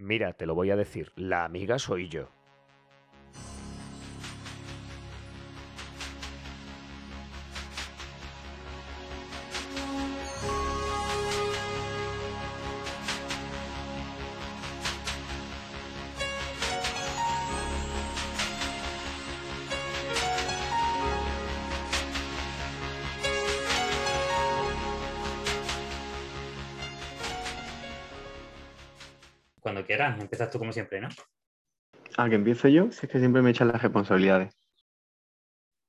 Mira, te lo voy a decir, la amiga soy yo. Empiezas tú como siempre, ¿no? Ah, que empiezo yo, si es que siempre me echan las responsabilidades.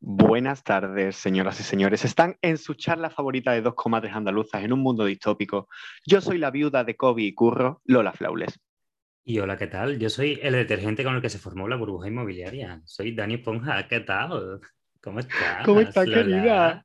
Buenas tardes, señoras y señores. Están en su charla favorita de dos comadres andaluzas en un mundo distópico. Yo soy la viuda de Kobe y Curro, Lola Flaules. Y hola, ¿qué tal? Yo soy el detergente con el que se formó la burbuja inmobiliaria. Soy Dani Ponja, ¿qué tal? ¿Cómo estás? ¿Cómo estás, querida?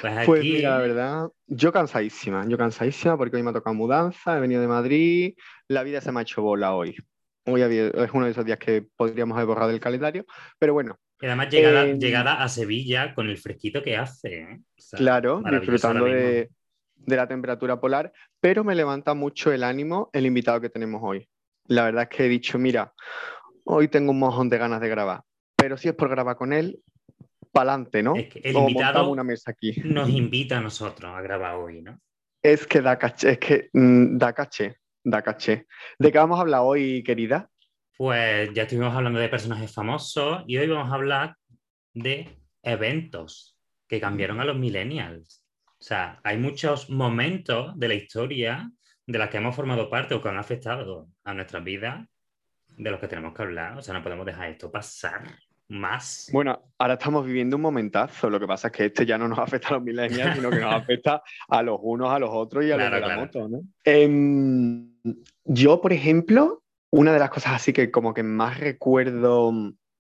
Pues aquí, Pues mira, la verdad, yo cansadísima, yo cansadísima porque hoy me ha tocado mudanza, he venido de Madrid, la vida se me ha hecho bola hoy. Hoy es uno de esos días que podríamos haber borrado del calendario, pero bueno, y además llegada, eh, llegada a Sevilla con el fresquito que hace. ¿eh? O sea, claro, disfrutando de, de la temperatura polar, pero me levanta mucho el ánimo el invitado que tenemos hoy. La verdad es que he dicho, mira, hoy tengo un mojón de ganas de grabar, pero si es por grabar con él, pa'lante, ¿no? Es que el invitado una mesa aquí. Nos invita a nosotros a grabar hoy, ¿no? Es que da caché, es que mm, da caché, da caché. ¿De qué vamos a hablar hoy, querida? Pues ya estuvimos hablando de personajes famosos y hoy vamos a hablar de eventos que cambiaron a los millennials. O sea, hay muchos momentos de la historia de las que hemos formado parte o que han afectado a nuestras vidas de los que tenemos que hablar. O sea, no podemos dejar esto pasar más. Bueno, ahora estamos viviendo un momentazo. Lo que pasa es que este ya no nos afecta a los millennials, sino que nos afecta a los unos, a los otros y a Claro, los de la claro. moto, ¿no? Em, yo, por ejemplo, una de las cosas así que como que más recuerdo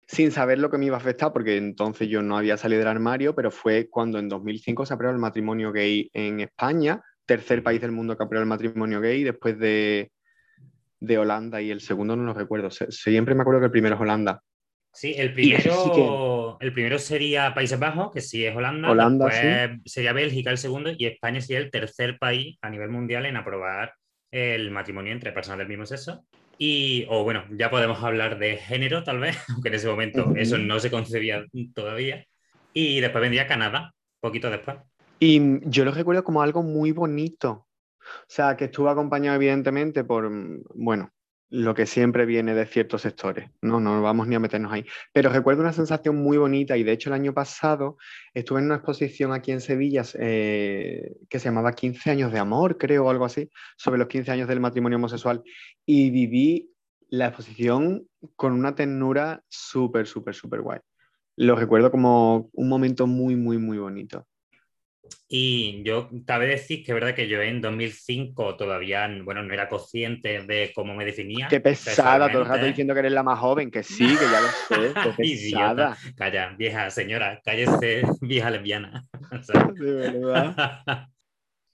sin saber lo que me iba a afectar, porque entonces yo no había salido del armario, pero fue cuando en 2005 se aprobó el matrimonio gay en España, tercer país del mundo que aprobó el matrimonio gay, después de, de Holanda y el segundo no lo recuerdo. Se- Siempre me acuerdo que el primero es Holanda. Sí, el primero, sí el primero sería Países Bajos, que sí es Holanda. Holanda, después sería Bélgica el segundo y España sería el tercer país a nivel mundial en aprobar el matrimonio entre personas del mismo sexo. Y, o bueno, ya podemos hablar de género tal vez, aunque en ese momento eso no se concebía todavía. Y después vendría Canadá, poquito después. Y yo lo recuerdo como algo muy bonito. O sea, que estuvo acompañado evidentemente por, mm, bueno, lo que siempre viene de ciertos sectores. No, no vamos ni a meternos ahí. Pero recuerdo una sensación muy bonita y de hecho el año pasado estuve en una exposición aquí en Sevilla eh, que se llamaba 15 años de amor, creo, o algo así, sobre los 15 años del matrimonio homosexual y viví la exposición con una ternura súper, súper, súper guay. Lo recuerdo como un momento muy, muy, muy bonito. Y yo cabe decir que es verdad que yo en 2005 todavía, bueno, no era consciente de cómo me definía. Qué pesada, todo el rato diciendo que eres la más joven, que sí, que ya lo sé, qué pesada. Calla, vieja señora, cállese, vieja lesbiana. O sea, verdad.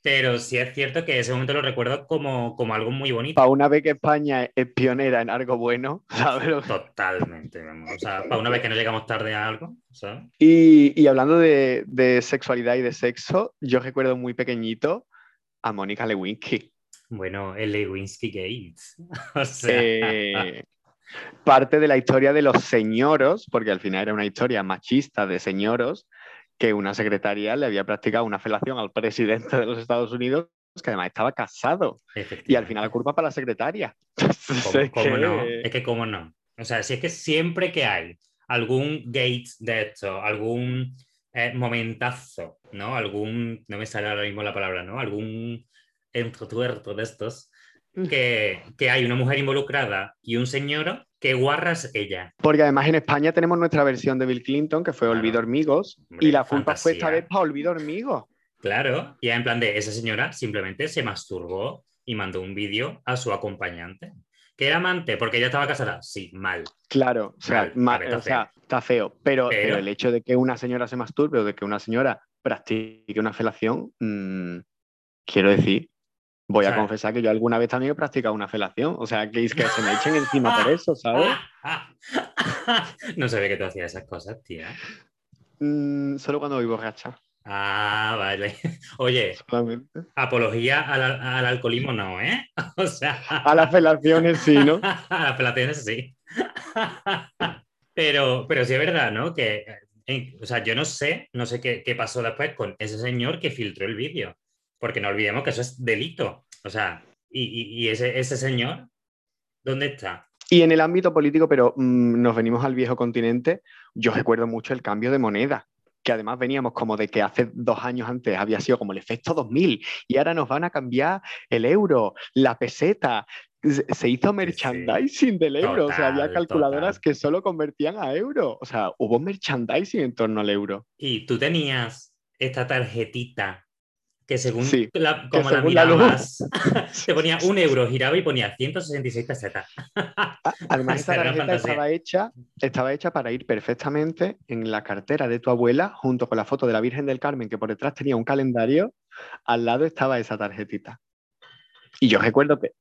Pero sí es cierto que ese momento lo recuerdo como, como algo muy bonito. Para una vez que España es pionera en algo bueno, ¿sabes? Totalmente, vamos. O sea, para una vez que no llegamos tarde a algo, ¿sabes? Y, y hablando de, de sexualidad y de sexo, yo recuerdo muy pequeñito a Mónica Lewinsky. Bueno, el Lewinsky Gates. O sea, Eh, parte de la historia de los señoros, porque al final era una historia machista de señoros, que una secretaria le había practicado una felación al presidente de los Estados Unidos, que además estaba casado. Y al final la culpa para la secretaria. ¿Cómo, Es cómo que- no? Es que cómo no. O sea, si es que siempre que hay algún Gates de esto, algún eh, momentazo, ¿no? Algún, no me sale ahora mismo la palabra, ¿no? Algún entrotuerto de estos, que, que hay una mujer involucrada y un señor, que guarras ella. Porque además en España tenemos nuestra versión de Bill Clinton, que fue Claro. Olvido Hormigos, Hombre, y la culpa fue esta vez para Olvido Hormigos. Claro, y en plan de esa señora simplemente se masturbó y mandó un vídeo a su acompañante. ¿Que era amante? Porque ella estaba casada. Sí, mal. Claro, o sea, Mal, o sea, está feo. Pero, Pero- pero el hecho de que una señora se masturbe o de que una señora practique una felación, mm, quiero decir, voy a confesar que yo alguna vez también he practicado una felación. O sea, que es que se me echen encima por eso, ¿sabes? no sabía que tú hacías esas cosas, tía. Mm, solo cuando voy borracha. Ah, vale. Oye, solamente. apología al, al alcoholismo no, ¿eh? O sea, A las felaciones sí, ¿no? a las felaciones sí. Pero, pero sí es verdad, ¿no? Que, eh, o sea, yo no sé, no sé qué, qué pasó después con ese señor que filtró el vídeo, porque no olvidemos que eso es delito. O sea, y, y- y ese, ese señor, ¿dónde está? Y en el ámbito político, pero mm, nos venimos al viejo continente, yo recuerdo mucho el cambio de moneda, que además veníamos como de que hace dos años antes había sido como el efecto 2000 y ahora nos van a cambiar el euro, la peseta. Se hizo merchandising del euro, o sea, había calculadoras total. que solo convertían a euro, o sea, hubo merchandising en torno al euro. Y tú tenías esta tarjetita que según Sí, la, que como la según la luz. mirabas, te ponía un euro, giraba y ponía 166 pesetas. Además, esta tarjeta estaba hecha, estaba hecha para ir perfectamente en la cartera de tu abuela, junto con la foto de la Virgen del Carmen, que por detrás tenía un calendario, al lado estaba esa tarjetita. Y yo recuerdo que,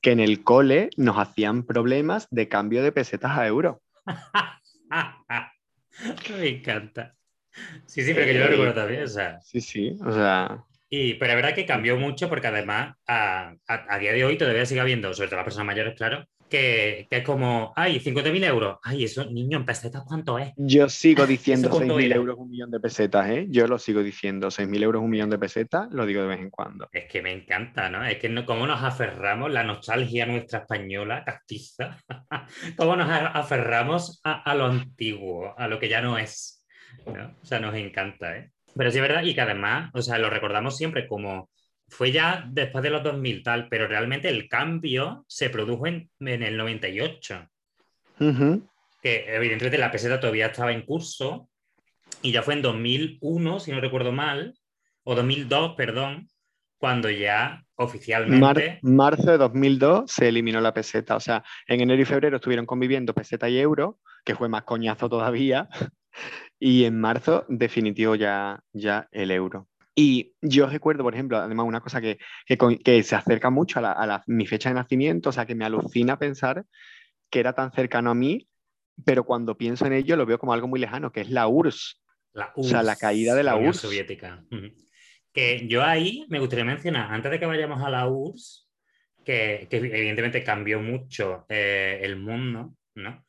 que en el cole nos hacían problemas de cambio de pesetas a euros. Me encanta. Sí, sí, pero que yo lo Eh, recuerdo también. O sea, Sí, sí, o sea, y, pero es verdad que cambió mucho porque además a, a- a día de hoy todavía sigue habiendo, sobre todo las personas mayores, claro, que, que es como, ay, 50.000 euros. Ay, eso, niño, en pesetas, ¿cuánto es? yo sigo diciendo ¿Eso cuánto 6.000 era? euros un millón de pesetas, ¿eh? Yo lo sigo diciendo, 6.000 euros un millón de pesetas, lo digo de vez en cuando. Es que me encanta, ¿no? Es que no, cómo nos aferramos, la nostalgia nuestra española, castiza, cómo nos aferramos a, a lo antiguo, a lo que ya no es, ¿no? O sea, nos encanta, ¿eh? Pero sí es verdad y que además, o sea, lo recordamos siempre como fue ya después de los 2000 tal, pero realmente el cambio se produjo en, en el 98, Ujú. que evidentemente la peseta todavía estaba en curso y ya fue en 2001, si no recuerdo mal, o 2002, perdón, cuando ya Mar- oficialmente... marzo de 2002 se eliminó la peseta. O sea, en enero y febrero estuvieron conviviendo peseta y euro, que fue más coñazo todavía. Y en marzo, definitivo ya, ya el euro. Y yo recuerdo, por ejemplo, además una cosa que, que se acerca mucho a, la- a la- mi fecha de nacimiento, o sea, que me alucina pensar que era tan cercano a mí, pero cuando pienso en ello lo veo como algo muy lejano, que es la URSS. La O sea, la URSS, caída de la URSS. Soviética. Que yo ahí me gustaría mencionar, antes de que vayamos a la URSS, que, que evidentemente cambió mucho eh, el mundo, ¿no?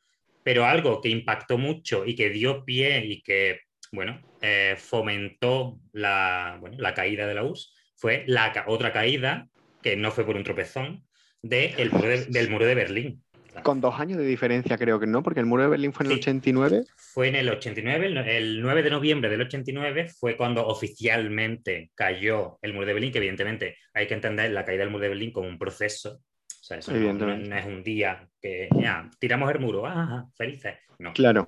Pero algo que impactó mucho y que dio pie y que, bueno, eh, fomentó la, bueno, la caída de la URSS fue la ca- otra caída, que no fue por un tropezón, de el muro de- del muro de Berlín. Con dos años de diferencia, creo que no, porque el muro de Berlín fue en el Sí. 89. Fue en el 89, el, el 9 de noviembre del 89 fue cuando oficialmente cayó el muro de Berlín, que evidentemente hay que entender la caída del muro de Berlín como un proceso. Sea, eso no, es un día que ya, tiramos el muro, ah, felices. No. Claro.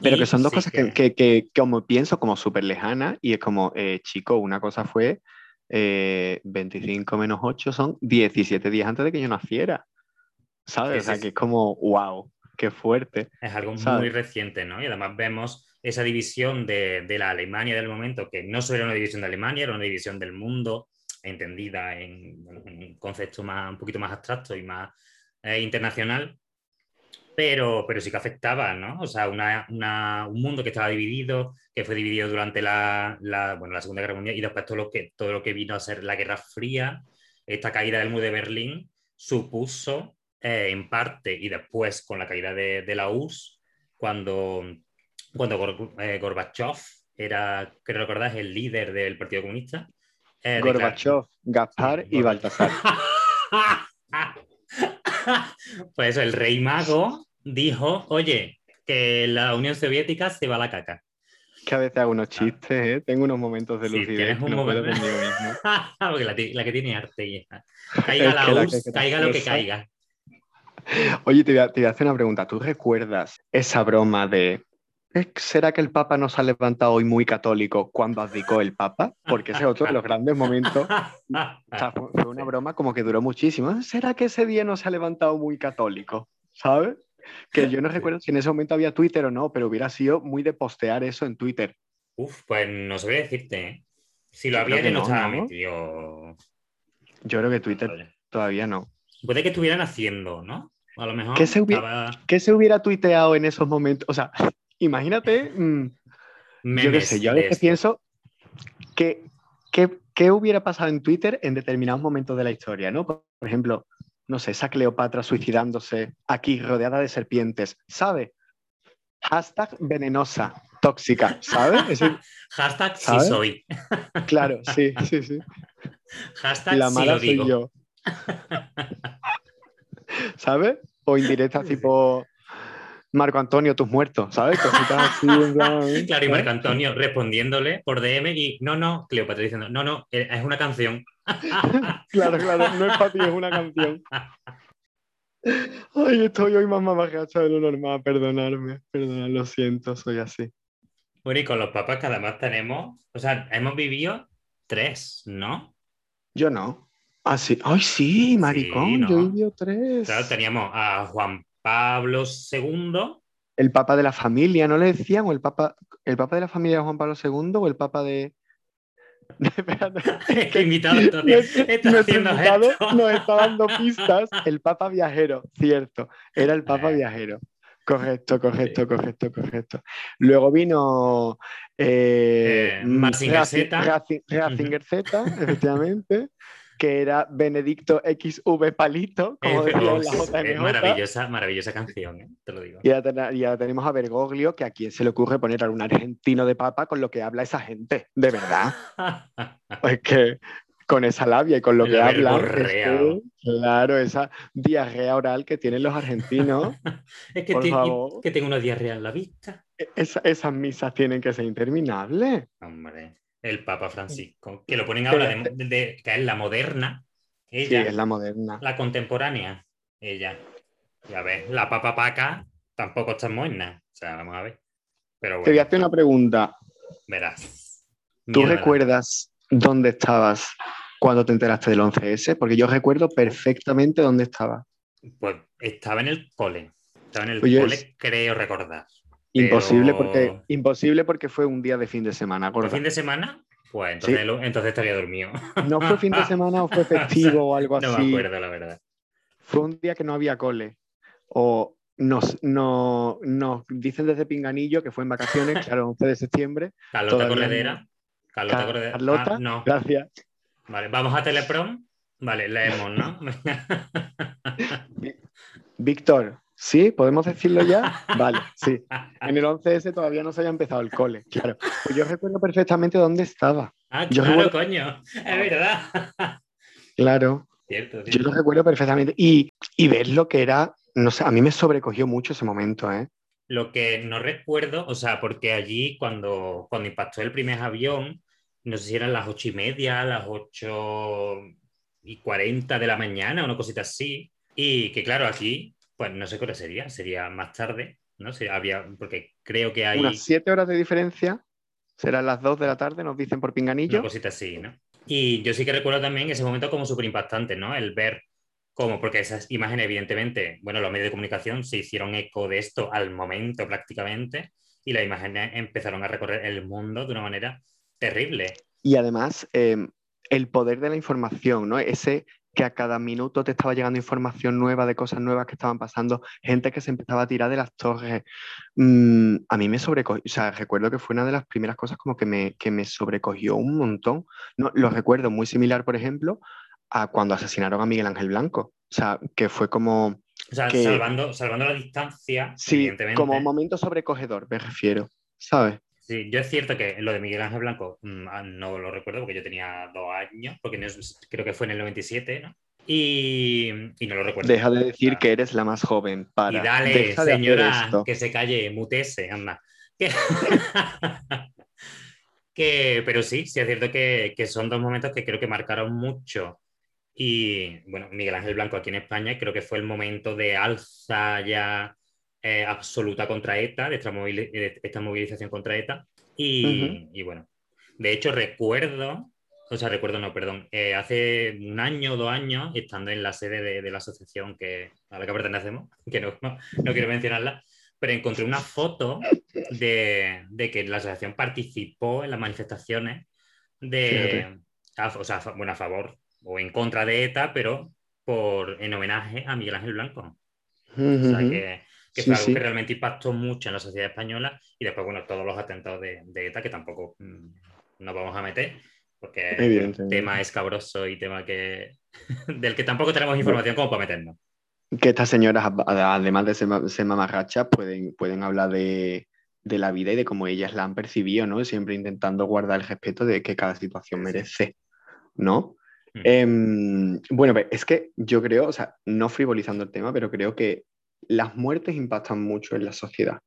Pero Y que son dos sí cosas que- que, que, que como pienso como súper lejanas y es como, eh, chico, una cosa fue eh, 25 menos 8 son 17 días antes de que yo naciera. ¿Sabes? Sí, o sea, que es como, wow, qué fuerte. Es algo ¿sabes? muy reciente, ¿no? Y además vemos esa división de, de la Alemania del momento, que no solo era una división de Alemania, era una división del mundo, entendida en, un concepto más, un poquito más abstracto y más eh, internacional, pero, pero sí que afectaba, ¿no? O sea, una- una- un mundo que estaba dividido, que fue dividido durante la, la, bueno, la Segunda Guerra Mundial y después todo lo, que, todo lo que vino a ser la Guerra Fría, esta caída del muro de Berlín supuso eh, en parte y después con la caída de, de la URSS, cuando, cuando Gor- eh, Gorbachev era, creo recordar, el líder del Partido Comunista. Eh, Gorbachev, Gaspar Sí, y Baltasar. pues el rey mago dijo, oye, que la Unión Soviética se va a la caca. Que a veces hago unos chistes, ¿eh? Tengo unos momentos de Sí, lucidez tienes que un no puedo momento- conmigo mismo. Porque la, que tiene arte, hija. Caiga Es la la que- caiga lo que caiga. Oye, te voy, a, te voy a hacer una pregunta. ¿Tú recuerdas esa broma de "¿Eh, ¿será que el Papa no se ha levantado hoy muy católico cuando abdicó el Papa? Porque ese es otro de los grandes momentos. O sea, fue, una broma como que duró muchísimo. ¿Será que ese día no se ha levantado muy católico? ¿Sabes? Que yo no recuerdo si en ese momento había Twitter o no, pero hubiera sido muy de postear eso en Twitter. Uf, pues no sabría decirte, ¿eh? Si lo Yo había, yo no estaba ¿no? metido. Yo creo que Twitter todavía no. Puede que estuvieran haciendo, ¿no? A lo mejor ¿Qué se hubi- estaba ¿Qué se hubiera tuiteado en esos momentos? O sea, imagínate, mm, yo qué sé, yo a veces pienso, ¿qué, qué, qué hubiera pasado en Twitter en determinados momentos de la historia? ¿no? Por ejemplo, no sé, esa Cleopatra suicidándose aquí rodeada de serpientes, ¿sabe? Hashtag venenosa, tóxica, ¿sabes? Ese- Hashtag sí soy. claro, sí, sí, sí. Hashtag La sí mala lo soy yo. ¿Sabes? O indirectas tipo Marco Antonio, tus muertos, ¿sabes? Así. plan, Claro, y. Marco Antonio respondiéndole por DM y no, no, Cleopatra diciendo, no, no, eh, es una canción. Claro, claro, no es para ti, es una canción. Ay, estoy hoy más mamajacha de lo normal, perdonadme, perdonad, lo siento, soy así. Bueno, y con los papas que además tenemos, o sea, hemos vivido tres, ¿no? Yo no. Ah, sí. Ay, sí, maricón, ¿no? yo he vivido tres. Claro, teníamos a Juan Pablo II, El papa de la familia, ¿no le decían? ¿O el papa, el papa de la familia de Juan Pablo II o el papa de. Que invitado entonces, Nuestro, está nuestro invitado esto. nos está dando pistas. El Papa Viajero, cierto. Era el Papa Eh. Viajero. Correcto, correcto, correcto, correcto. Luego vino eh, Eh, Ratzinger Z, efectivamente, que era Benedicto XV Palito, como Eh, decía la maravillosa, maravillosa canción, ¿eh? te lo digo. Y ahora, ten- y ahora tenemos a Bergoglio, que a quién se le ocurre poner a un argentino de papa con lo que habla esa gente, de verdad. Es que con esa labia y con lo que La hablan, es que, claro, esa diarrea oral que tienen los argentinos, es que, favor. que tengo una diarrea en la vista. e- esa- esas misas tienen que ser interminables. Hombre, el Papa Francisco, que lo ponen ahora de, de- de- que es la moderna, Sí, ella, es la moderna. la contemporánea, ella. Ya ves, la Papa Paca tampoco está moderna. O sea, vamos a ver. Pero Te voy a hacer una pregunta. verás. ¿Tú recuerdas dónde estabas cuando te enteraste del 11S? Porque yo recuerdo perfectamente dónde estaba. Pues estaba en el cole. Estaba en el Oye, cole, es- creo recordar. Imposible, Pero- porque, imposible porque fue un día de fin de semana, ¿Fue gorda. fin de semana? Pues entonces, Sí. entonces estaría dormido. ¿No fue fin de semana o fue festivo o algo No así? me acuerdo, la verdad. fue un día que no había cole. O nos, no- nos dicen desde Pinganillo que fue en vacaciones, claro, 11 de septiembre. Carlota Corredera. Carlota Car- Corredera. Carlota. Ah, no. Gracias. Vale, vamos a Teleprom. Vale, leemos, ¿no? Víctor, ¿sí? ¿Podemos decirlo ya? Vale, sí. En el 11S todavía no se había empezado el cole, claro. Pues yo recuerdo perfectamente dónde estaba. ah, Yo claro, recuerdo- coño. Es verdad. Claro, Cierto, yo lo recuerdo perfectamente. Y, y ver lo que era, no sé, a mí me sobrecogió mucho ese momento, ¿eh? Lo que no recuerdo, o sea, porque allí cuando, cuando impactó el primer avión, no sé si eran las ocho y media, las ocho y cuarenta de la mañana, una cosita así. Y que claro, aquí, pues no sé qué hora sería, sería más tarde, ¿no? sé había, porque creo que hay Unas siete horas de diferencia, serán las 2 de la tarde, nos dicen por Pinganillo. una cosita así, ¿no? Y yo sí que recuerdo también ese momento como súper impactante, ¿no? El ver cómo, porque esas imágenes, evidentemente, bueno, los medios de comunicación se hicieron eco de esto al momento prácticamente, y las imágenes empezaron a recorrer el mundo de una manera terrible. Y además, eh, el poder de la información, ¿no? Ese que a cada minuto te estaba llegando información nueva de cosas nuevas que estaban pasando, gente que se empezaba a tirar de las torres. Mm, a mí me sobrecogió, o sea, recuerdo que fue una de las primeras cosas como que me, que me sobrecogió un montón. No, lo recuerdo muy similar, por ejemplo, a cuando asesinaron a Miguel Ángel Blanco. O sea, que fue como, O sea, Que- salvando, salvando la distancia, sí, evidentemente. como un momento sobrecogedor, me refiero, ¿sabes? Sí, yo es cierto que lo de Miguel Ángel Blanco mm, ah, no lo recuerdo porque yo tenía dos años, porque creo que fue en el 97, ¿no? Y, y no lo recuerdo. Deja de decir Claro. que eres la más joven para. Y dale, Deja señora, que se calle, mutese, anda. Que- que- pero sí, sí es cierto que, que son dos momentos que creo que marcaron mucho. Y bueno, Miguel Ángel Blanco aquí en España creo que fue el momento de alza ya eh, absoluta contra ETA, de esta, movili- de esta movilización contra ETA. Y, y bueno, de hecho recuerdo, o sea, recuerdo no, perdón, eh, hace un año o dos años, estando en la sede de, de la asociación que, a la que pertenecemos, que no, no, no quiero mencionarla, pero encontré una foto de, de que la asociación participó en las manifestaciones de, a, o sea, bueno, a favor o en contra de ETA, pero por, en homenaje a Miguel Ángel Blanco. O sea, que, que Sí, fue algo sí. que realmente impactó mucho en la sociedad española y después, bueno, todos los atentados de, de ETA que tampoco mm, no vamos a meter, porque el Evidentemente. tema es cabroso y tema que del que tampoco tenemos información como para meternos. Que estas señoras, además de ser, ma- ser mamarrachas, pueden, pueden hablar de, de la vida y de cómo ellas la han percibido, ¿no? Siempre intentando guardar el respeto de que cada situación merece, ¿no? Mm. Em, bueno, pues, es que yo creo, o sea, no frivolizando el tema, pero creo que las muertes impactan mucho en la sociedad,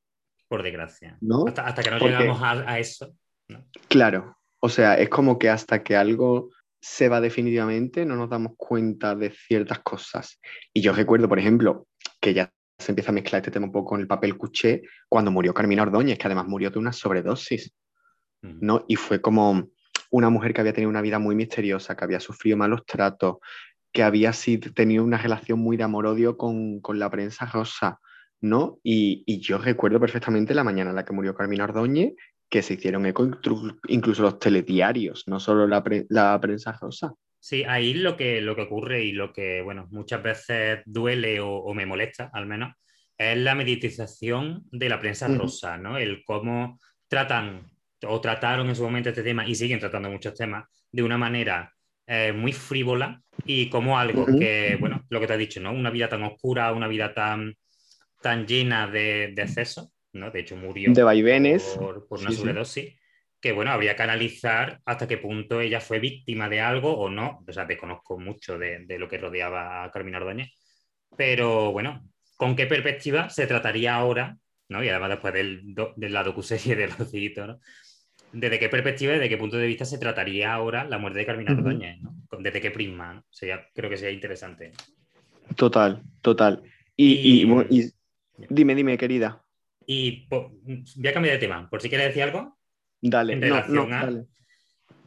Por desgracia. ¿no? Hasta, hasta que no Porque- llegamos a, a eso. ¿no? Claro, o sea, es como que hasta que algo se va definitivamente no nos damos cuenta de ciertas cosas. Y yo recuerdo, por ejemplo, que ya se empieza a mezclar este tema un poco con el papel cuché cuando murió Carmina Ordóñez, que además murió de una sobredosis, Mm. ¿no? Y fue como una mujer que había tenido una vida muy misteriosa, que había sufrido malos tratos, que había sido, tenido una relación muy de amor-odio con, con la prensa rosa, ¿no? Y, y yo recuerdo perfectamente la mañana en la que murió Carmina Ordóñez, que se hicieron eco inclu- incluso los telediarios, no solo la, pre- la prensa rosa. Sí, ahí lo que, lo que ocurre y lo que, bueno, muchas veces duele o, o me molesta, al menos, es la mediatización de la prensa Ujú. rosa, ¿no? El cómo tratan o trataron en su momento este tema y siguen tratando muchos temas de una manera eh, muy frívola y como algo que, bueno, lo que te has dicho, ¿no? Una vida tan oscura, una vida tan, tan llena de, de excesos, ¿no? De hecho, murió De vaivenes. por, por una Sí, sí. sobredosis, que bueno, habría que analizar hasta qué punto ella fue víctima de algo o no. O sea, desconozco mucho de, de lo que rodeaba a Carmina Ordóñez. Pero bueno, ¿con qué perspectiva se trataría ahora? ¿no? Y además después del, do- de la docuserie de Rocito, ¿no? ¿Desde qué perspectiva y desde qué punto de vista se trataría ahora la muerte de Carmina. Ordóñez? ¿no? ¿Desde qué prisma? ¿no? Sería, creo que sería interesante. Total, total. Y, y, Y- bueno, y- dime, dime, querida. Y po- voy a cambiar de tema, por si quieres decir algo. Dale, En no, no, relación a- dale.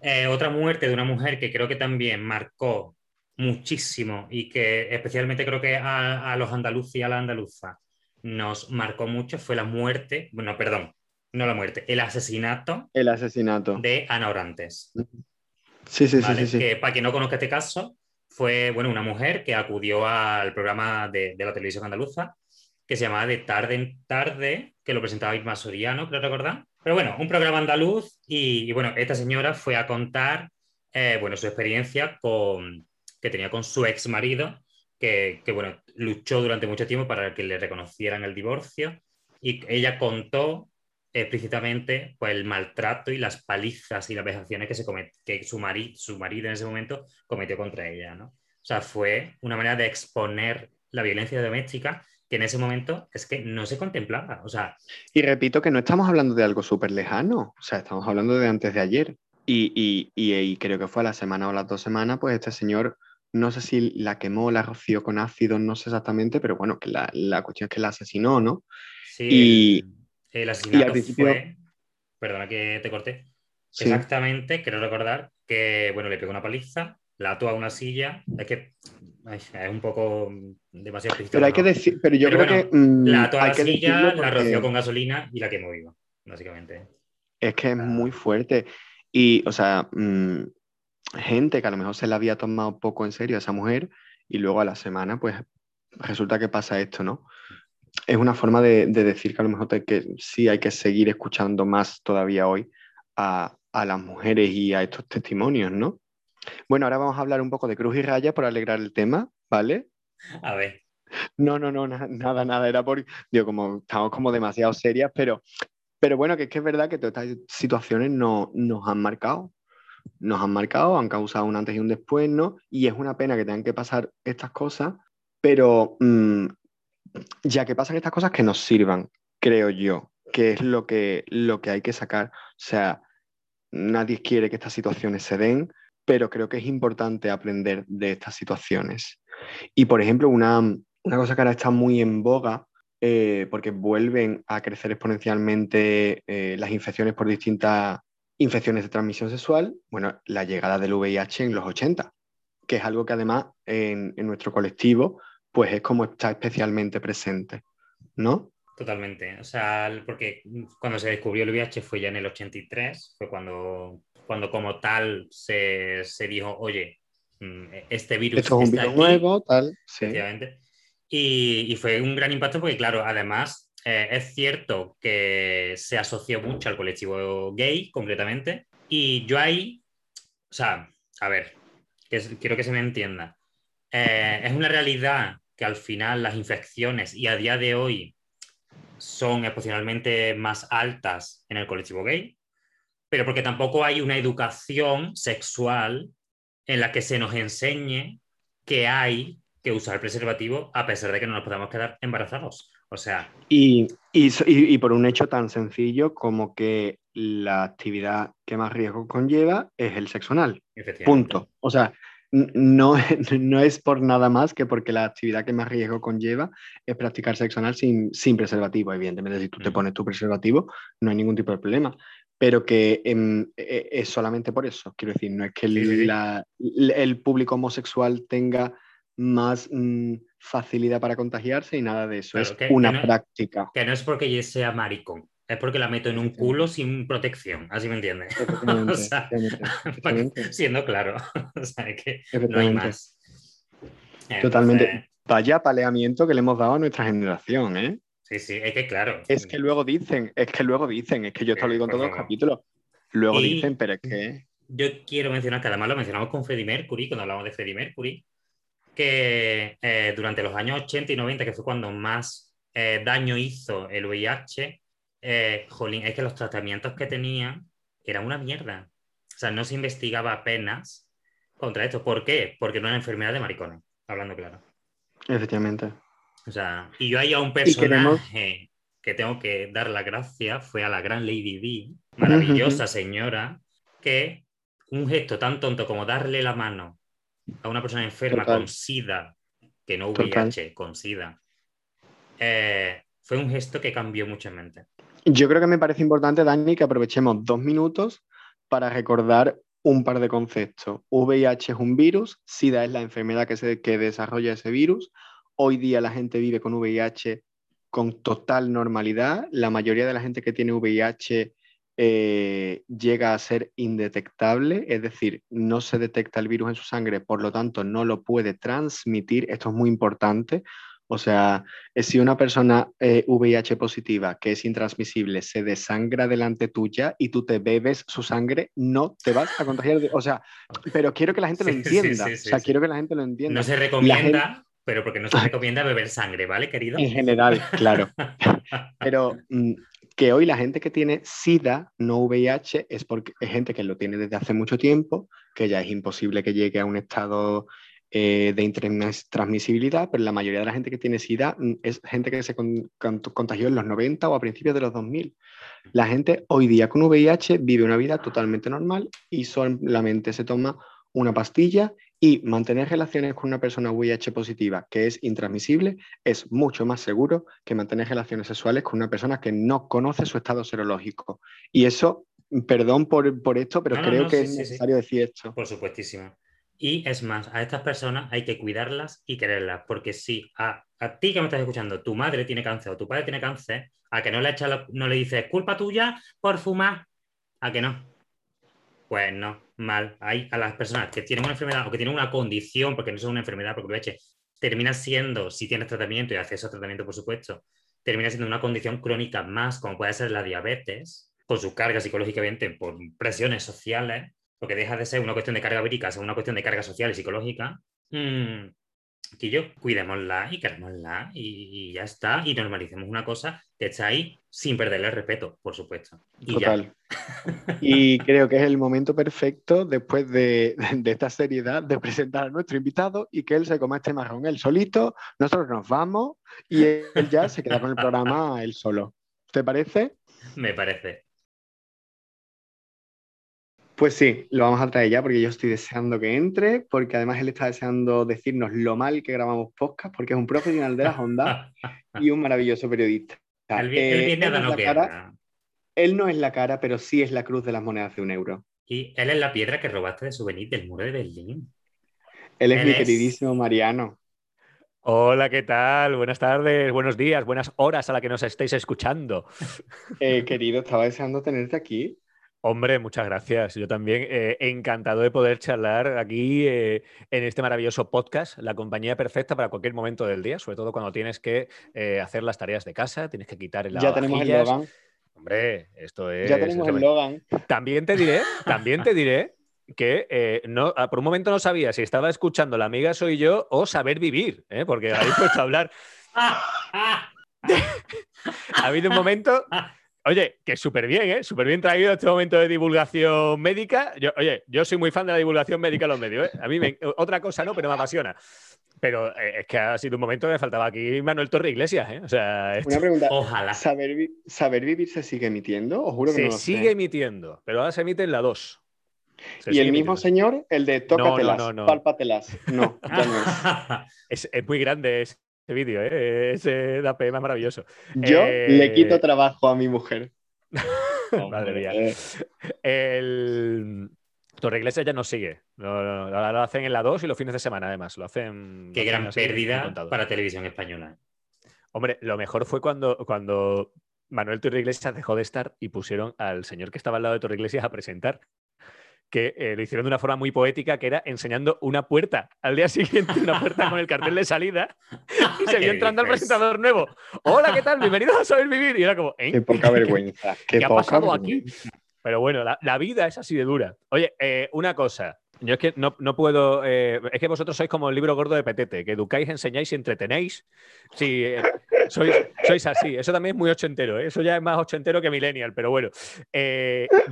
Eh, otra muerte de una mujer que creo que también marcó muchísimo y que especialmente creo que a, a los andaluces y a la andaluza nos marcó mucho fue la muerte, bueno, perdón, no la muerte, el asesinato El asesinato. de Ana Orantes. Sí, sí, ¿vale? sí, sí. Que para quien no conozca este caso, fue bueno, una mujer que acudió al programa de, de la televisión andaluza que se llamaba De Tarde en Tarde, que lo presentaba Irma Soriano, creo recordar. Pero bueno, un programa andaluz y, y, bueno, esta señora fue a contar eh, bueno, su experiencia con, que tenía con su ex marido, que, que bueno, luchó durante mucho tiempo para que le reconocieran el divorcio y ella contó explícitamente pues, el maltrato y las palizas y las vejaciones que, se comet- que su, mari- su marido en ese momento cometió contra ella. ¿no? O sea, fue una manera de exponer la violencia doméstica que en ese momento es que no se contemplaba. O sea, Y repito que no estamos hablando de algo súper lejano, o sea, estamos hablando de antes de ayer. Y, y, y, y creo que fue a la semana o las dos semanas, pues este señor, no sé si la quemó, la roció con ácido, no sé exactamente, pero bueno, que la, la cuestión es que la asesinó, ¿no? sí, Y- el, asesinato principio- fue, perdona que te corté, Sí. exactamente, quiero recordar que, bueno, le pegó una paliza, la ató a una silla, es que ay, es un poco demasiado explícito. Pero hay que decir, pero yo Pero creo bueno, que mm, La ató a la silla, la roció con gasolina y la quemó viva, básicamente. es que es muy fuerte. Y, o sea, mm, gente que a lo mejor se la había tomado poco en serio a esa mujer y luego a la semana, pues resulta que pasa esto, ¿no? Es una forma de, de decir que a lo mejor te- que sí hay que seguir escuchando más todavía hoy a, a las mujeres y a estos testimonios, ¿no? Bueno, ahora vamos a hablar un poco de Cruz y Raya por alegrar el tema, ¿vale? A ver, No, no, no, na- nada, nada, era por, digo, como estamos como demasiado serias, pero, pero bueno, que es que es verdad que todas estas situaciones no, nos han marcado, nos han marcado, han causado un antes y un después, ¿no? Y es una pena que tengan que pasar estas cosas, pero mm, ya que pasan estas cosas, que nos sirvan, creo yo, que es lo que, lo que hay que sacar. O sea, nadie quiere que estas situaciones se den, pero creo que es importante aprender de estas situaciones. Y por ejemplo, una, una cosa que ahora está muy en boga, eh, porque vuelven a crecer exponencialmente eh, las infecciones por distintas infecciones de transmisión sexual, bueno, la llegada del VIH en los 80, que es algo que además en, en nuestro colectivo, pues es como está especialmente presente, ¿no? totalmente. O sea, porque cuando se descubrió el VIH fue ya en el 83, fue cuando, cuando como tal se, se dijo, oye, mm, este virus Esto es un virus aquí", nuevo, tal, sí. Y, y fue un gran impacto porque, claro, además eh, es cierto que se asoció mucho al colectivo gay, concretamente, Y yo ahí, o sea, a ver, que quiero que se me entienda. Eh, es una realidad que al final las infecciones y a día de hoy son exponencialmente más altas en el colectivo gay, pero porque tampoco hay una educación sexual en la que se nos enseñe que hay que usar preservativo a pesar de que no nos podamos quedar embarazados. O sea. Y, y, por un hecho tan sencillo como que la actividad que más riesgo conlleva es el sexo anal. Punto. O sea, no, no es por nada más que porque la actividad que más riesgo conlleva es practicar sexo anal sin, sin preservativo. Evidentemente, si tú te pones tu preservativo, no hay ningún tipo de problema. Pero que em, e, e, es solamente por eso. Quiero decir, no es que el, público homosexual tenga más mm, facilidad para contagiarse y nada de eso. es una práctica. Que no es porque yo sea maricón es porque la meto en un culo sin protección, así me entiendes. o sea, siendo claro, o sea, que no hay más. Totalmente. Vaya paleamiento que le hemos dado a nuestra generación, ¿eh? Sí, sí, es que claro. Es que luego dicen, es que luego dicen, es que yo esto lo digo en todos los capítulos. Luego dicen, pero es que. Yo quiero mencionar que además lo mencionamos con Freddie Mercury, cuando hablamos de Freddie Mercury, que eh, durante los años 80 y 90, que fue cuando más eh, daño hizo el VIH, eh, jolín, es que los tratamientos que tenía eran una mierda. O sea, no se investigaba apenas contra esto. ¿Por qué? Porque no era enfermedad de maricones, hablando claro. Efectivamente. O sea, y yo hay a un personaje que tengo que dar la gracia, fue a la gran Lady D, maravillosa señora, que un gesto tan tonto como darle la mano a una persona enferma con SIDA, que no VIH, con SIDA, eh, fue un gesto que cambió mucha mente. Yo creo que me parece importante, Dani, que aprovechemos dos minutos para recordar un par de conceptos. VIH es un virus, SIDA es la enfermedad que, se, que desarrolla ese virus. Hoy día la gente vive con VIH con total normalidad. La mayoría de la gente que tiene VIH eh, llega a ser indetectable, es decir, no se detecta el virus en su sangre, por lo tanto no lo puede transmitir. Esto es muy importante o sea, eh, si una persona VIH eh, positiva que es intransmisible se desangra delante tuya y tú te bebes su sangre, no te vas a contagiar. o sea, pero quiero que la gente lo entienda. o sea, quiero que la gente lo entienda. No se recomienda, pero porque no se recomienda beber sangre, ¿vale, querido? En general, claro. pero mm, que hoy la gente que tiene SIDA, no VIH, es porque es gente que lo tiene desde hace mucho tiempo, que ya es imposible que llegue a un estado eh, de transmisibilidad, pero la mayoría de la gente que tiene SIDA mm, es gente que se contagió en los 90 o a principios de los 2000. La gente hoy día con VIH vive una vida totalmente normal y solamente se toma una pastilla y mantener relaciones con una persona VIH positiva que es intransmisible es mucho más seguro que mantener relaciones sexuales con una persona que no conoce su estado serológico. Y eso, perdón por, esto, pero creo que es necesario decir esto. Por supuestísimo. Y es más, a estas personas hay que cuidarlas y quererlas, porque si a, ti que me estás escuchando, tu madre tiene cáncer o tu padre tiene cáncer, a que no le, echa no le dices culpa tuya por fumar, a que no. Pues no, mal. Hay a las personas que tienen una enfermedad o que tienen una condición, porque no es una enfermedad, porque leche, termina siendo, si tienes tratamiento y acceso a tratamiento, por supuesto, termina siendo una condición crónica más, como puede ser la diabetes, con su carga psicológicamente, por presiones sociales, porque deja de ser una cuestión de carga vírica, es una cuestión de carga social y psicológica, mmm, que yo cuidémosla y querémosla y, ya está, y normalicemos una cosa que está ahí sin perderle el respeto, por supuesto. Y Total. Y creo que es el momento perfecto, después de, de, esta seriedad, de presentar a nuestro invitado y que él se coma este marrón él solito, nosotros nos vamos y él ya se queda con el programa él solo. ¿Te parece? Me parece. Pues sí, lo vamos a traer ya porque yo estoy deseando que entre, porque además él está deseando decirnos lo mal que grabamos podcast, porque es un profesional de las ondas y un maravilloso periodista. él, viene a no cara, él no es la cara, pero sí es la cruz de las monedas de un euro. Y él es la piedra que robaste de souvenir del muro de Berlín. Él es mi queridísimo Mariano. Hola, ¿qué tal? Buenas tardes, buenos días, buenas horas a la que nos estéis escuchando. Eh, querido, estaba deseando tenerte aquí. Hombre, muchas gracias. Yo también eh, encantado de poder charlar aquí eh, en este maravilloso podcast, la compañía perfecta para cualquier momento del día, sobre todo cuando tienes que eh, hacer las tareas de casa, tienes que quitar el Ya tenemos el Hombre, esto es. Ya tenemos el Logan. También te diré, también te diré que eh, no, ah, por un momento no sabía si estaba escuchando La amiga soy yo o Saber vivir, ¿eh? porque habéis puesto a hablar. ha habido un momento. Oye, que súper bien, ¿eh? Súper bien traído este momento de divulgación médica. Yo, oye, yo soy muy fan de la divulgación médica en los medios, ¿eh? A mí me, otra cosa no, pero me apasiona. Pero eh, es que ha sido un momento que me faltaba aquí Manuel Torre Iglesias, ¿eh? O sea, Una pregunta. Ojalá. ¿Saber, ¿Saber vivir se sigue emitiendo? Os juro que se no lo sigue sé. emitiendo, pero ahora se emite en la 2. Se Y el mismo emitiendo. señor, el de tócatelas, no, no. pálpatelas. No, ya no es. Es, es muy grande ese vídeo, ¿eh? Ese da PM es maravilloso. Yo Eh, le quito trabajo a mi mujer. Madre mía. Eh, El Torre Iglesias ya no sigue. No, no, no, ahora lo hacen en la 2 y los fines de semana, además. Lo hacen. Qué lo gran pérdida para televisión española. Hombre, lo mejor fue cuando, cuando Manuel Torre Iglesias dejó de estar y pusieron al señor que estaba al lado de Torre Iglesias a presentar. Que eh, lo hicieron de una forma muy poética, que era enseñando una puerta al día siguiente, una puerta con el cartel de salida, y se ¿Qué vio entrando al presentador nuevo. Hola, ¿qué tal? Bienvenidos a Saber Vivir. Y era como, ¿eh? Qué poca vergüenza. Qué, ¿Qué ha pasado aquí? Pero bueno, la, la vida es así de dura. Oye, eh, una cosa. Yo es que no, no puedo. eh, es que vosotros sois como el libro gordo de Petete, que educáis, enseñáis y entretenéis. Sí, eh, sois, sois así. Eso también es muy ochentero. ¿eh? Eso ya es más ochentero que millennial, pero bueno.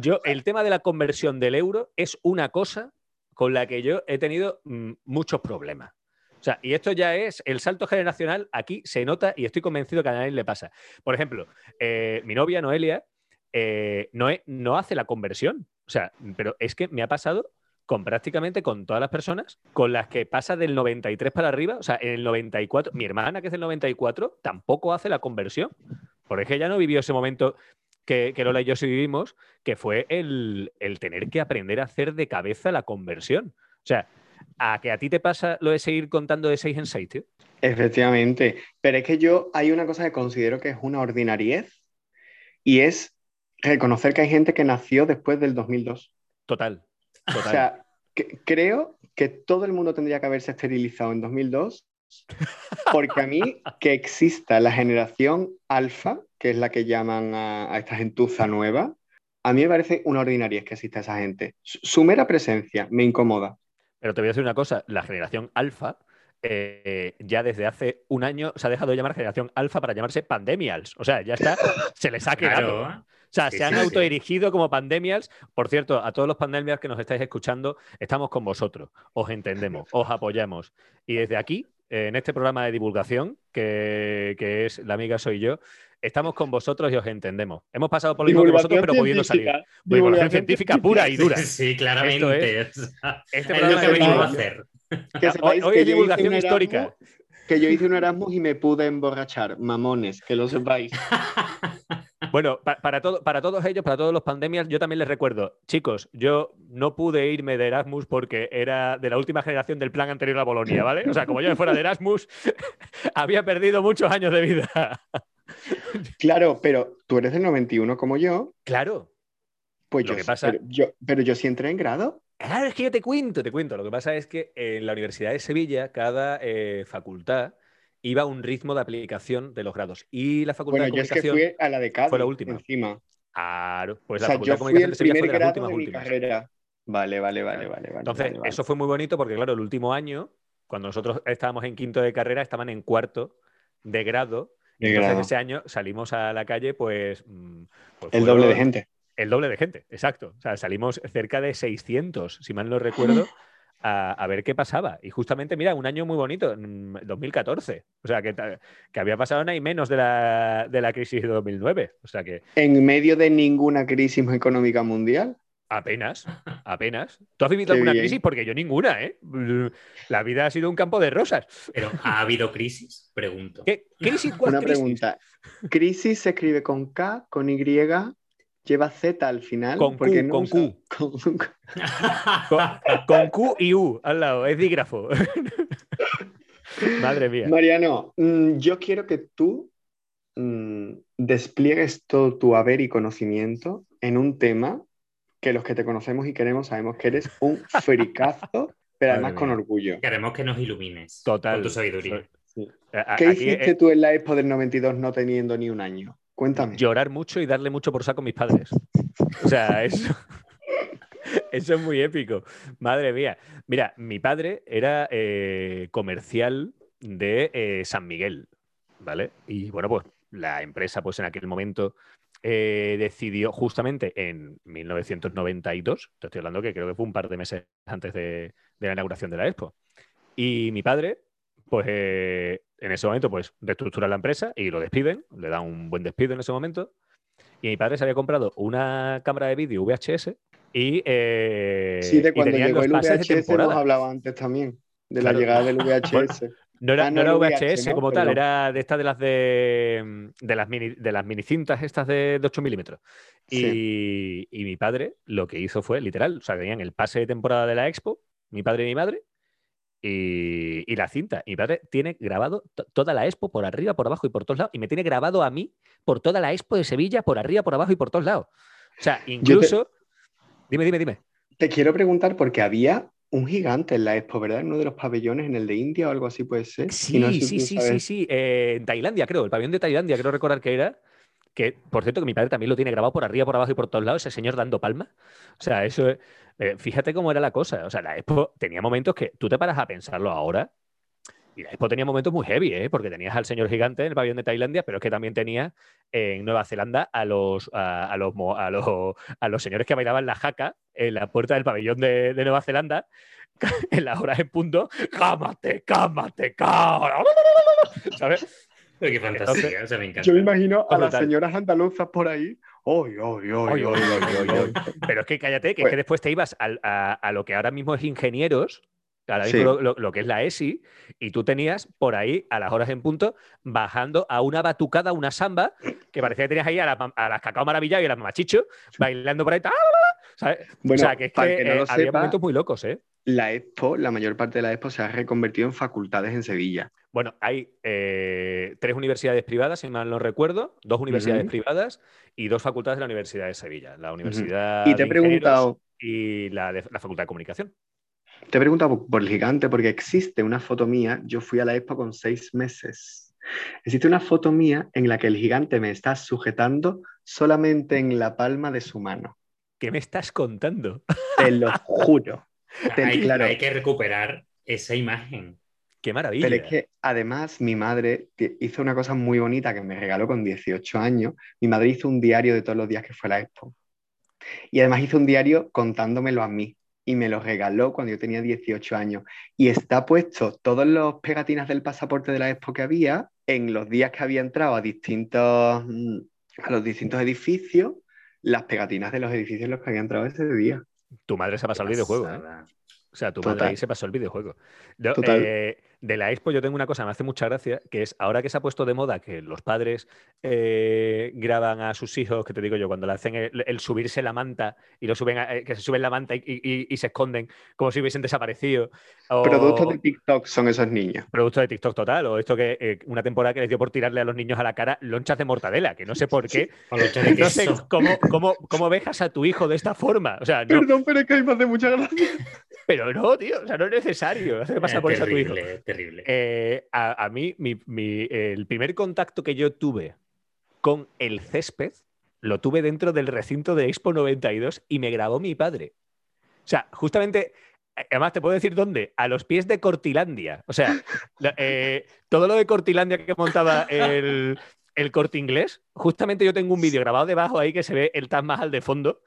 Yo, el tema de la conversión del euro es una cosa con la que yo he tenido mm, muchos problemas. O sea, y esto ya es el salto generacional, aquí se nota y estoy convencido que a nadie le pasa. Por ejemplo, mi novia Noelia no, no hace la conversión. O sea, pero es que me ha pasado con prácticamente con todas las personas con las que pasa del 93 para arriba. O sea, en el 94, mi hermana que es del 94 tampoco hace la conversión. Porque es que ella no vivió ese momento que, que Lola y yo sí vivimos, que fue el, el tener que aprender a hacer de cabeza la conversión. O sea, a que a ti te pasa lo de seguir contando de 6 en 6, tío. Efectivamente. Pero es que yo hay una cosa que considero que es una ordinariez y es reconocer que hay gente que nació después del 2002. Total. O Total. sea, que- creo que todo el mundo tendría que haberse esterilizado en 2002 porque a mí que exista la generación alfa, que es la que llaman a, a esta gentuza nueva, a mí me parece una ordinariez que exista esa gente. Su, su mera presencia me incomoda. Pero te voy a decir una cosa, la generación alfa eh, ya desde hace un año se ha dejado de llamar generación alfa para llamarse pandemials. O sea, ya está, se les ha quedado. Claro. O sea, Sí, se han sí, sí. autoerigido como pandemials. Por cierto, a todos los pandemials que nos estáis escuchando, estamos con vosotros. Os entendemos, os apoyamos. Y desde aquí, en este programa de divulgación, que, que es La Amiga Soy Yo, estamos con vosotros y os entendemos. Hemos pasado por lo mismo que vosotros, pero pudiendo salir. Divulgación científica pura y dura. Sí, claramente. o sea, Este es lo que venimos a hacer. Que Hoy, sepáis hoy que es divulgación Erasmus- histórica. Que yo hice un Erasmus y me pude emborrachar. Mamones, que lo sepáis. Bueno, pa- para, todo- para todos ellos, para todos los pandemias, yo también les recuerdo, chicos, yo no pude irme de Erasmus porque era de la última generación del plan anterior a Bolonia, ¿vale? O sea, como yo me fuera de Erasmus, había perdido muchos años de vida. Claro, pero tú eres del 91 como yo, Claro. pues Lo yo, que sí, pasa- pero yo, pero yo sí entré en grado. Claro, es que yo te cuento, te cuento. Lo que pasa es que en la Universidad de Sevilla, cada eh, facultad iba a un ritmo de aplicación de los grados. Y la Facultad Bueno, de yo es que Comunicación. fui a la de Cádiz fue la última. encima. Claro, pues o la sea, Facultad yo de Comunicación el primer fue de las grado últimas de mi últimas. carrera. Vale, vale, vale, vale. Entonces, vale, vale. eso fue muy bonito porque, claro, el último año, cuando nosotros estábamos en quinto de carrera, estaban en cuarto de grado. Y De entonces grado. ese año salimos a la calle, pues. pues El doble de gente. El doble de gente, exacto. O sea, salimos cerca de 600, si mal no recuerdo, a, a ver qué pasaba. Y justamente, mira, un año muy bonito, mm, 2014. O sea, que, que había pasado nada y menos de la, de la crisis de 2009. O sea, que En medio de ninguna crisis económica mundial. apenas, apenas. ¿Tú has vivido Qué alguna bien. crisis? Porque yo ninguna, ¿eh? La vida ha sido un campo de rosas. Pero ¿ha habido crisis? Pregunto. ¿Qué crisis? ¿Cuál Una crisis? pregunta. Crisis se escribe con K, con Y, lleva Z al final. Con porque Q, no con usa- Q. con- Con, con Q y U al lado, es dígrafo. Madre mía. Mariano, mm, yo quiero que tú mm, despliegues todo tu haber y conocimiento en un tema que los que te conocemos y queremos sabemos que eres un fricazo, pero además con orgullo. Queremos que nos ilumines Total. con tu sabiduría. ¿Qué aquí, hiciste eh, tú en la Expo del 92 no teniendo ni un año? Cuéntame. Llorar mucho y darle mucho por saco a mis padres. O sea, eso. Eso es muy épico. Madre mía. Mira, mi padre era eh, comercial de eh, San Miguel, ¿vale? Y bueno, pues la empresa, pues en aquel momento eh, decidió justamente en 1992, te estoy hablando que creo que fue un par de meses antes de, de la inauguración de la Expo. Y mi padre, pues en ese momento, pues reestructura la empresa y lo despiden, le dan un buen despido en ese momento. Y mi padre se había comprado una cámara de vídeo VHS y. Eh, sí, de cuando llegó el VHS hemos hablado antes también, de Claro. la llegada del VHS. No era, Ah, no no, era VHS, VH, ¿no? como tal, Perdón. era de estas de las de, de las mini de las minicintas estas de, de 8 milímetros. Y, y mi padre lo que hizo fue, literal, o sea, tenían el pase de temporada de la Expo, mi padre y mi madre, y, y la cinta. Y mi padre tiene grabado to- toda la Expo por arriba, por abajo y por todos lados, y me tiene grabado a mí por toda la Expo de Sevilla, por arriba, por abajo y por todos lados. O sea, incluso... Dime, dime, dime. Te quiero preguntar porque había un gigante en la expo, ¿verdad? En uno de los pabellones, en el de India o algo así puede ser. Sí, no sí, sí, sí, sí. eh, en Tailandia, creo, el pabellón de Tailandia, creo recordar que era. Que, por cierto, que mi padre también lo tiene grabado por arriba, por abajo y por todos lados, ese señor dando palmas. O sea, eso es- eh, fíjate cómo era la cosa. O sea, la Expo tenía momentos que tú te paras a pensarlo ahora. Y la Expo tenía momentos muy heavy, ¿eh? porque tenías al señor gigante en el pabellón de Tailandia, pero es que también tenía en Nueva Zelanda a los, a, los, a, los, a los señores que bailaban la jaca en la puerta del pabellón de, de Nueva Zelanda en las horas en punto. ¡Cámate, cámate, cámate! ¿Sabes? Pero qué fantasía, o sea, me encanta. Yo me imagino a las señoras andaluzas por ahí. ¡Oy, oy, oy, Oy, oy, oy, oy, oy, oy, oy. Pero es que cállate, que es Pues- que después te ibas al- a, a lo que ahora mismo es ingenieros, ahora Sí. mismo lo, lo- lo que es la ESI, y tú tenías por ahí, a las horas en punto, bajando a una batucada, una samba, que parecía que tenías ahí a, la mam- a las cacao maravillado y a las mamachicho, bailando por ahí. ¿sabes? Bueno, o sea, que es que, para que no eh, había sepa, momentos muy locos, ¿eh? La expo, la mayor parte de la expo se ha reconvertido en facultades en Sevilla. Bueno, hay eh, tres universidades privadas, si mal no recuerdo, dos universidades privadas y dos facultades de la Universidad de Sevilla. La Universidad Y te de he preguntado, y la, de, la Facultad de Comunicación. te he preguntado por- por el gigante porque existe una foto mía. Yo fui a la expo con seis meses. Existe una foto mía en la que el gigante me está sujetando solamente en la palma de su mano. ¿Qué me estás contando? Te lo juro. Hay, claro. hay que recuperar esa imagen. ¡Qué maravilla! Pero es que además mi madre hizo una cosa muy bonita que me regaló con 18 años. Mi madre hizo un diario de todos los días que fue a la expo. Y además hizo un diario contándomelo a mí. Y me lo regaló cuando yo tenía 18 años. Y está puesto todos los pegatinas del pasaporte de la expo que había en los días que había entrado a distintos, mm, a los distintos edificios, las pegatinas de los edificios en los que había entrado ese día. Tu madre se ha pasado el videojuego, ¿eh? O sea, tu Total. madre ahí se pasó el videojuego. Total. eh, de la expo yo tengo una cosa, me hace mucha gracia, que es ahora que se ha puesto de moda que los padres eh, graban a sus hijos, que te digo yo, cuando le hacen el, el subirse la manta y lo suben, a- eh, que se suben la manta y, y- y se esconden como si hubiesen desaparecido. O, Productos de TikTok son esos niños. producto de TikTok total, o esto que eh, una temporada que les dio por tirarle a los niños a la cara lonchas de mortadela, que no sé por qué. De No sé cómo, cómo, cómo vejas a tu hijo de esta forma. O sea, no, Perdón, pero es que mí me hace mucha gracia. pero no, tío, o sea, no es necesario hacer pasar por eso a tu hijo. terrible, terrible. Eh, a, mí, el primer contacto que yo tuve con el césped lo tuve dentro del recinto de Expo 92 y me grabó mi padre. O sea, justamente, eh, además te puedo decir dónde, a los pies de Cortilandia. O sea, eh, todo lo de Cortilandia que montaba el, corte inglés, justamente yo tengo un vídeo grabado debajo ahí que se ve el Taj Mahal de fondo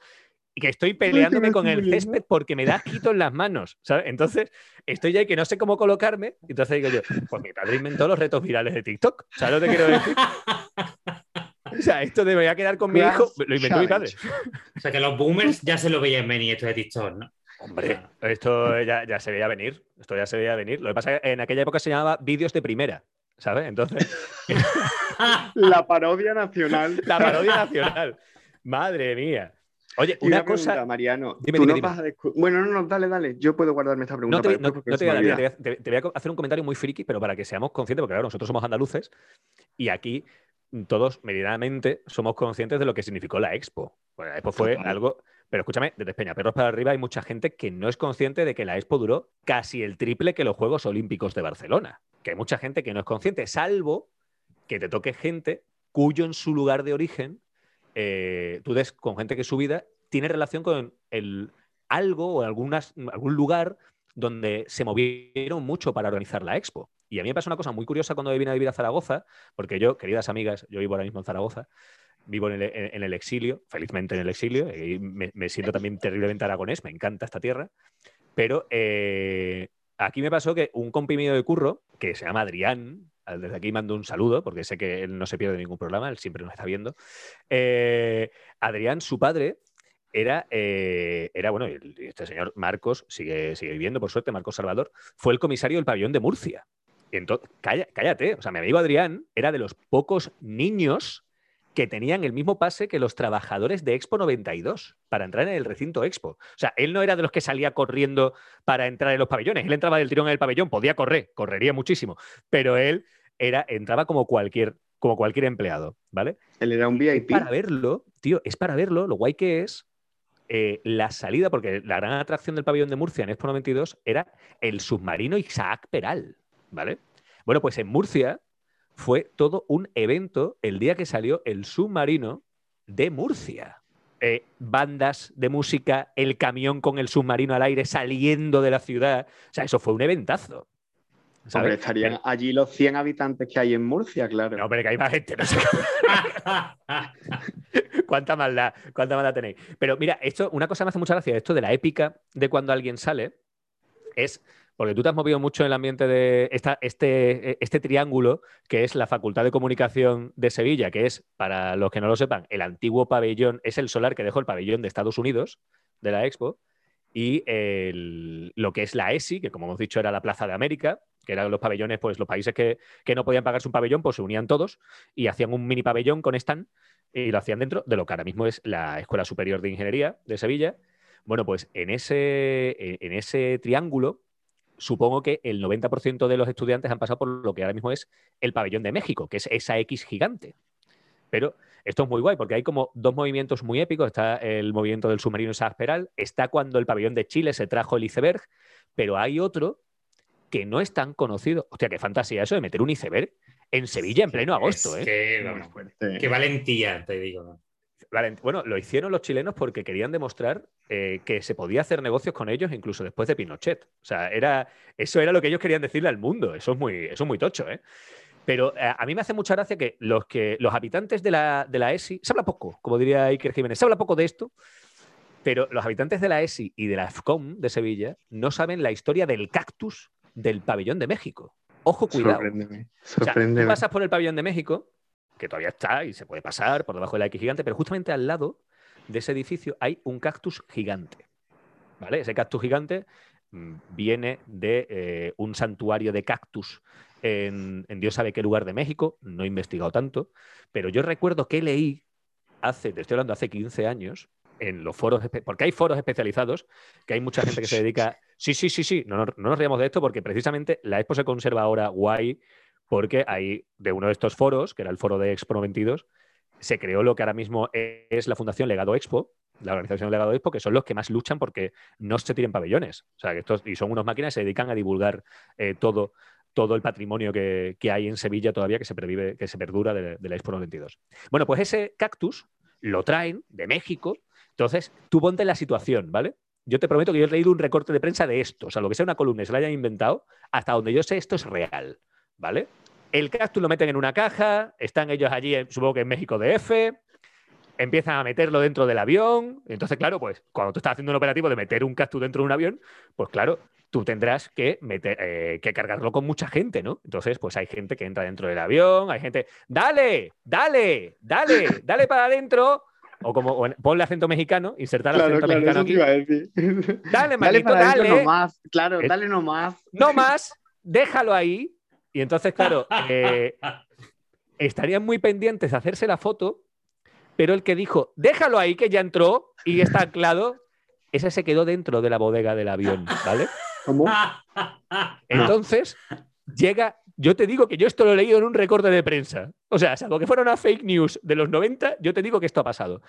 que estoy peleándome me con el césped porque me da asquito en las manos, ¿sabes? Entonces, estoy ahí que no sé cómo colocarme, y entonces digo yo, pues mi padre inventó los retos virales de TikTok, ¿sabes lo que quiero decir? O sea, esto de me voy a quedar con mi hijo, lo inventó mi padre. O sea que los boomers ya se lo veían venir esto de TikTok, ¿no? Hombre, esto ya, ya se veía venir, esto ya se veía venir. Lo que pasa es que en aquella época se llamaba vídeos de primera, ¿sabes? Entonces, La parodia nacional. la parodia nacional. Madre mía. Oye, una pregunta, cosa... Mariano, Dime, tú dime, no dime. vas a Bueno, no, no, dale, dale. Yo puedo guardarme esta pregunta No te, no- no voy a dar, te voy a- te- voy a hacer un comentario muy friki, pero para que seamos conscientes, porque claro, nosotros somos andaluces y aquí todos medianamente somos conscientes de lo que significó la Expo. Bueno, la Expo fue algo, pero escúchame, desde Peñaperros para arriba hay mucha gente que no es consciente de que la Expo duró casi el triple que los Juegos Olímpicos de Barcelona. Que hay mucha gente que no es consciente, salvo que te toque gente cuyo en su lugar de origen, eh, tú ves con gente que su vida tiene relación con el, algo o algunas, algún lugar donde se movieron mucho para organizar la expo. Y a mí me pasó una cosa muy curiosa cuando vine a vivir a Zaragoza, porque yo, queridas amigas, yo vivo ahora mismo en Zaragoza, vivo en el, exilio, felizmente en el exilio, y me, siento también terriblemente aragonés, me encanta esta tierra, pero eh, aquí me pasó que un compi mío de curro, que se llama Adrián, desde aquí mando un saludo, porque sé que él no se pierde ningún programa, él siempre nos está viendo. Eh, Adrián, su padre, era, eh, era bueno, este señor Marcos sigue, sigue viviendo, por suerte, Marcos Salvador, fue el comisario del pabellón de Murcia. Entonces, cállate, o sea, mi amigo Adrián era de los pocos niños que tenían el mismo pase que los trabajadores de Expo 92 para entrar en el recinto Expo. O sea, él no era de los que salía corriendo para entrar en los pabellones, él entraba del tirón en el pabellón, podía correr, correría muchísimo, pero él era, entraba como cualquier, como cualquier empleado, ¿vale? Él era un VIP. para verlo, tío, es para verlo, lo guay que es eh, la salida, porque la gran atracción del pabellón de Murcia en Expo 92 era el submarino Isaac Peral, ¿vale? Bueno, pues en Murcia fue todo un evento el día que salió el submarino de Murcia. Eh, bandas de música, el camión con el submarino al aire saliendo de la ciudad. O sea, eso fue un eventazo. ¿sabes? estarían allí los 100 habitantes que hay en Murcia, claro. No, pero que hay más gente. No sé. ¿Cuánta maldad, cuánta maldad tenéis. Pero mira, esto, una cosa me hace mucha gracia, esto de la épica de cuando alguien sale, es porque tú te has movido mucho en el ambiente de este, este triángulo que es la Facultad de Comunicación de Sevilla, que es, para los que no lo sepan, el antiguo pabellón, es el solar que dejó el pabellón de Estados Unidos de la Expo, y lo que es la ESI, que como hemos dicho era la Plaza de América, que eran los pabellones, pues los países que, no podían pagarse un pabellón, pues se unían todos y hacían un mini pabellón con stand y lo hacían dentro de lo que ahora mismo es la Escuela Superior de Ingeniería de Sevilla. Bueno, pues en ese, en ese triángulo supongo que el 90% de los estudiantes han pasado por lo que ahora mismo es el pabellón de México, que es esa X gigante. Pero esto es muy guay porque hay como dos movimientos muy épicos. Está el movimiento del submarino Sasperal, está cuando el pabellón de Chile se trajo el iceberg, pero hay otro que no es tan conocido. Hostia, qué fantasía eso de meter un iceberg en Sevilla en pleno agosto. ¿eh? qué valentía, te digo. Bueno, lo hicieron los chilenos porque querían demostrar eh, que se podía hacer negocios con ellos incluso después de Pinochet. O sea, era, eso era lo que ellos querían decirle al mundo. Eso es muy, eso es muy tocho, ¿eh? Pero eh, a mí me hace mucha gracia que los, que, los habitantes de la, de la ESI, se habla poco, como diría Iker Jiménez, se habla poco de esto, pero los habitantes de la ESI y de la FCOM de Sevilla no saben la historia del cactus del pabellón de México. Ojo, cuidado. Sorpréndeme. Sorpréndeme. tú pasas por el pabellón de México que todavía está y se puede pasar por debajo de la X gigante, pero justamente al lado de ese edificio hay un cactus gigante. ¿Vale? Ese cactus gigante mm, viene de eh, un santuario de cactus en, Dios sabe qué lugar de México, no he investigado tanto, pero yo recuerdo que leí hace, te estoy hablando hace 15 años, en los foros, porque hay foros especializados, que hay mucha gente que se dedica. Sí, sí, sí, sí, no, no, no nos riamos de esto porque precisamente la expo se conserva ahora guay porque hay de uno de estos foros, que era el foro de Expo 92, se creó lo que ahora mismo es la Fundación Legado Expo, la organización Legado Expo, que son los que más luchan porque no se tiren pabellones. O sea, que estos, y son unas máquinas que se dedican a divulgar eh, todo, todo el patrimonio que, hay en Sevilla todavía que se, pervive, que se perdura de, la Expo 92. Bueno, pues ese cactus lo traen de México. Entonces, tú ponte la situación, ¿vale? Yo te prometo que yo he leído un recorte de prensa de esto, o sea, lo que sea una columna, se la hayan inventado, hasta donde yo sé, esto es real. ¿Vale? El cactus lo meten en una caja, están ellos allí, supongo que en México DF, empiezan a meterlo dentro del avión. Entonces, claro, pues cuando tú estás haciendo un operativo de meter un cactus dentro de un avión, pues claro, tú tendrás que, meter, eh, que cargarlo con mucha gente, ¿no? Entonces, pues hay gente que entra dentro del avión, hay gente, dale, dale, dale, dale para adentro. O como ponle acento mexicano, insertar el acento mexicano aquí. Dale, manito, dale. dale. Nomás, claro, eh, dale nomás. No más, déjalo ahí y entonces, claro, eh, estarían muy pendientes de hacerse la foto, pero el que dijo, déjalo ahí que ya entró y está anclado, ese se quedó dentro de la bodega del avión, ¿vale? ¿Cómo? Entonces, llega, yo te digo que yo esto lo he leído en un recorte de prensa. O sea, salvo que fuera una fake news de los 90, yo te digo que esto ha pasado.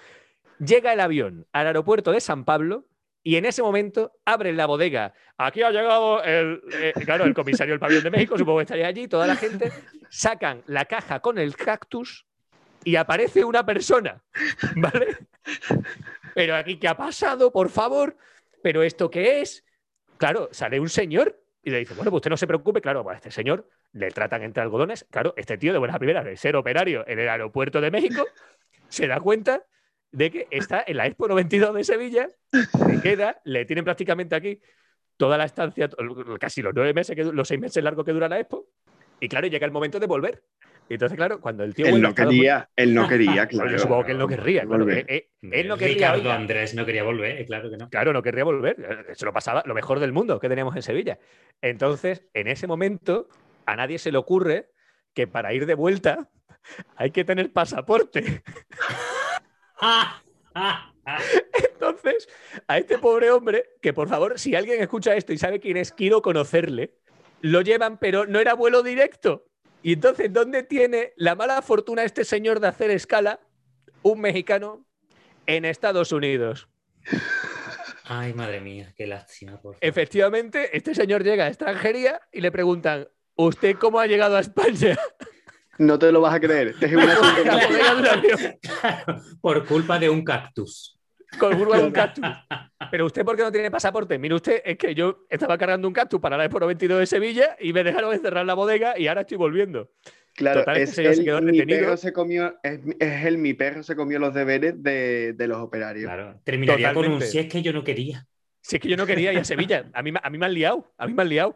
Llega el avión al aeropuerto de San Pablo y en ese momento abren la bodega. Aquí ha llegado el, eh, claro, el comisario del pabellón de México, supongo que estaría allí, toda la gente, sacan la caja con el cactus y aparece una persona, ¿vale? Pero aquí, ¿qué ha pasado? Por favor. ¿Pero esto qué es? Claro, sale un señor y le dice, bueno, pues usted no se preocupe, claro, a este señor le tratan entre algodones. Claro, este tío de buenas primeras, de ser operario en el aeropuerto de México, se da cuenta de que está en la Expo 92 de Sevilla, se queda, le tienen prácticamente aquí toda la estancia, casi los nueve meses, que, los seis meses largos que dura la Expo, y claro, llega el momento de volver. Entonces, claro, cuando el tío. Él no quería, él no quería, claro. Yo supongo que él no querría. Volver. eh, eh, él no querría. Ricardo oiga. Andrés no quería volver, eh, claro que no. Claro, no querría volver. Se lo pasaba lo mejor del mundo que teníamos en Sevilla. Entonces, en ese momento, a nadie se le ocurre que para ir de vuelta hay que tener pasaporte. Entonces, a este pobre hombre, que por favor, si alguien escucha esto y sabe quién es, quiero conocerle, lo llevan, pero no era vuelo directo. Y entonces, ¿dónde tiene la mala fortuna este señor de hacer escala? Un mexicano en Estados Unidos. Ay, madre mía, qué lástima, por favor. Efectivamente, este señor llega a extranjería y le preguntan, ¿usted cómo ha llegado a España? No te lo vas a creer. Este es Claro, por culpa de un cactus. con curva de un cactus. Pero usted, ¿por qué no tiene pasaporte? Mire usted, es que yo estaba cargando un cactus para la Expo 92 de Sevilla y me dejaron encerrar la bodega y ahora estoy volviendo. Claro, Total, este es se el, quedó mi perro se comió, es, es el mi perro se comió los deberes de, de los operarios. Claro, terminaría con un si es que yo no quería. Si es que yo no quería ir a Sevilla, a mí, me- a mí me han liado, a mí me han liado.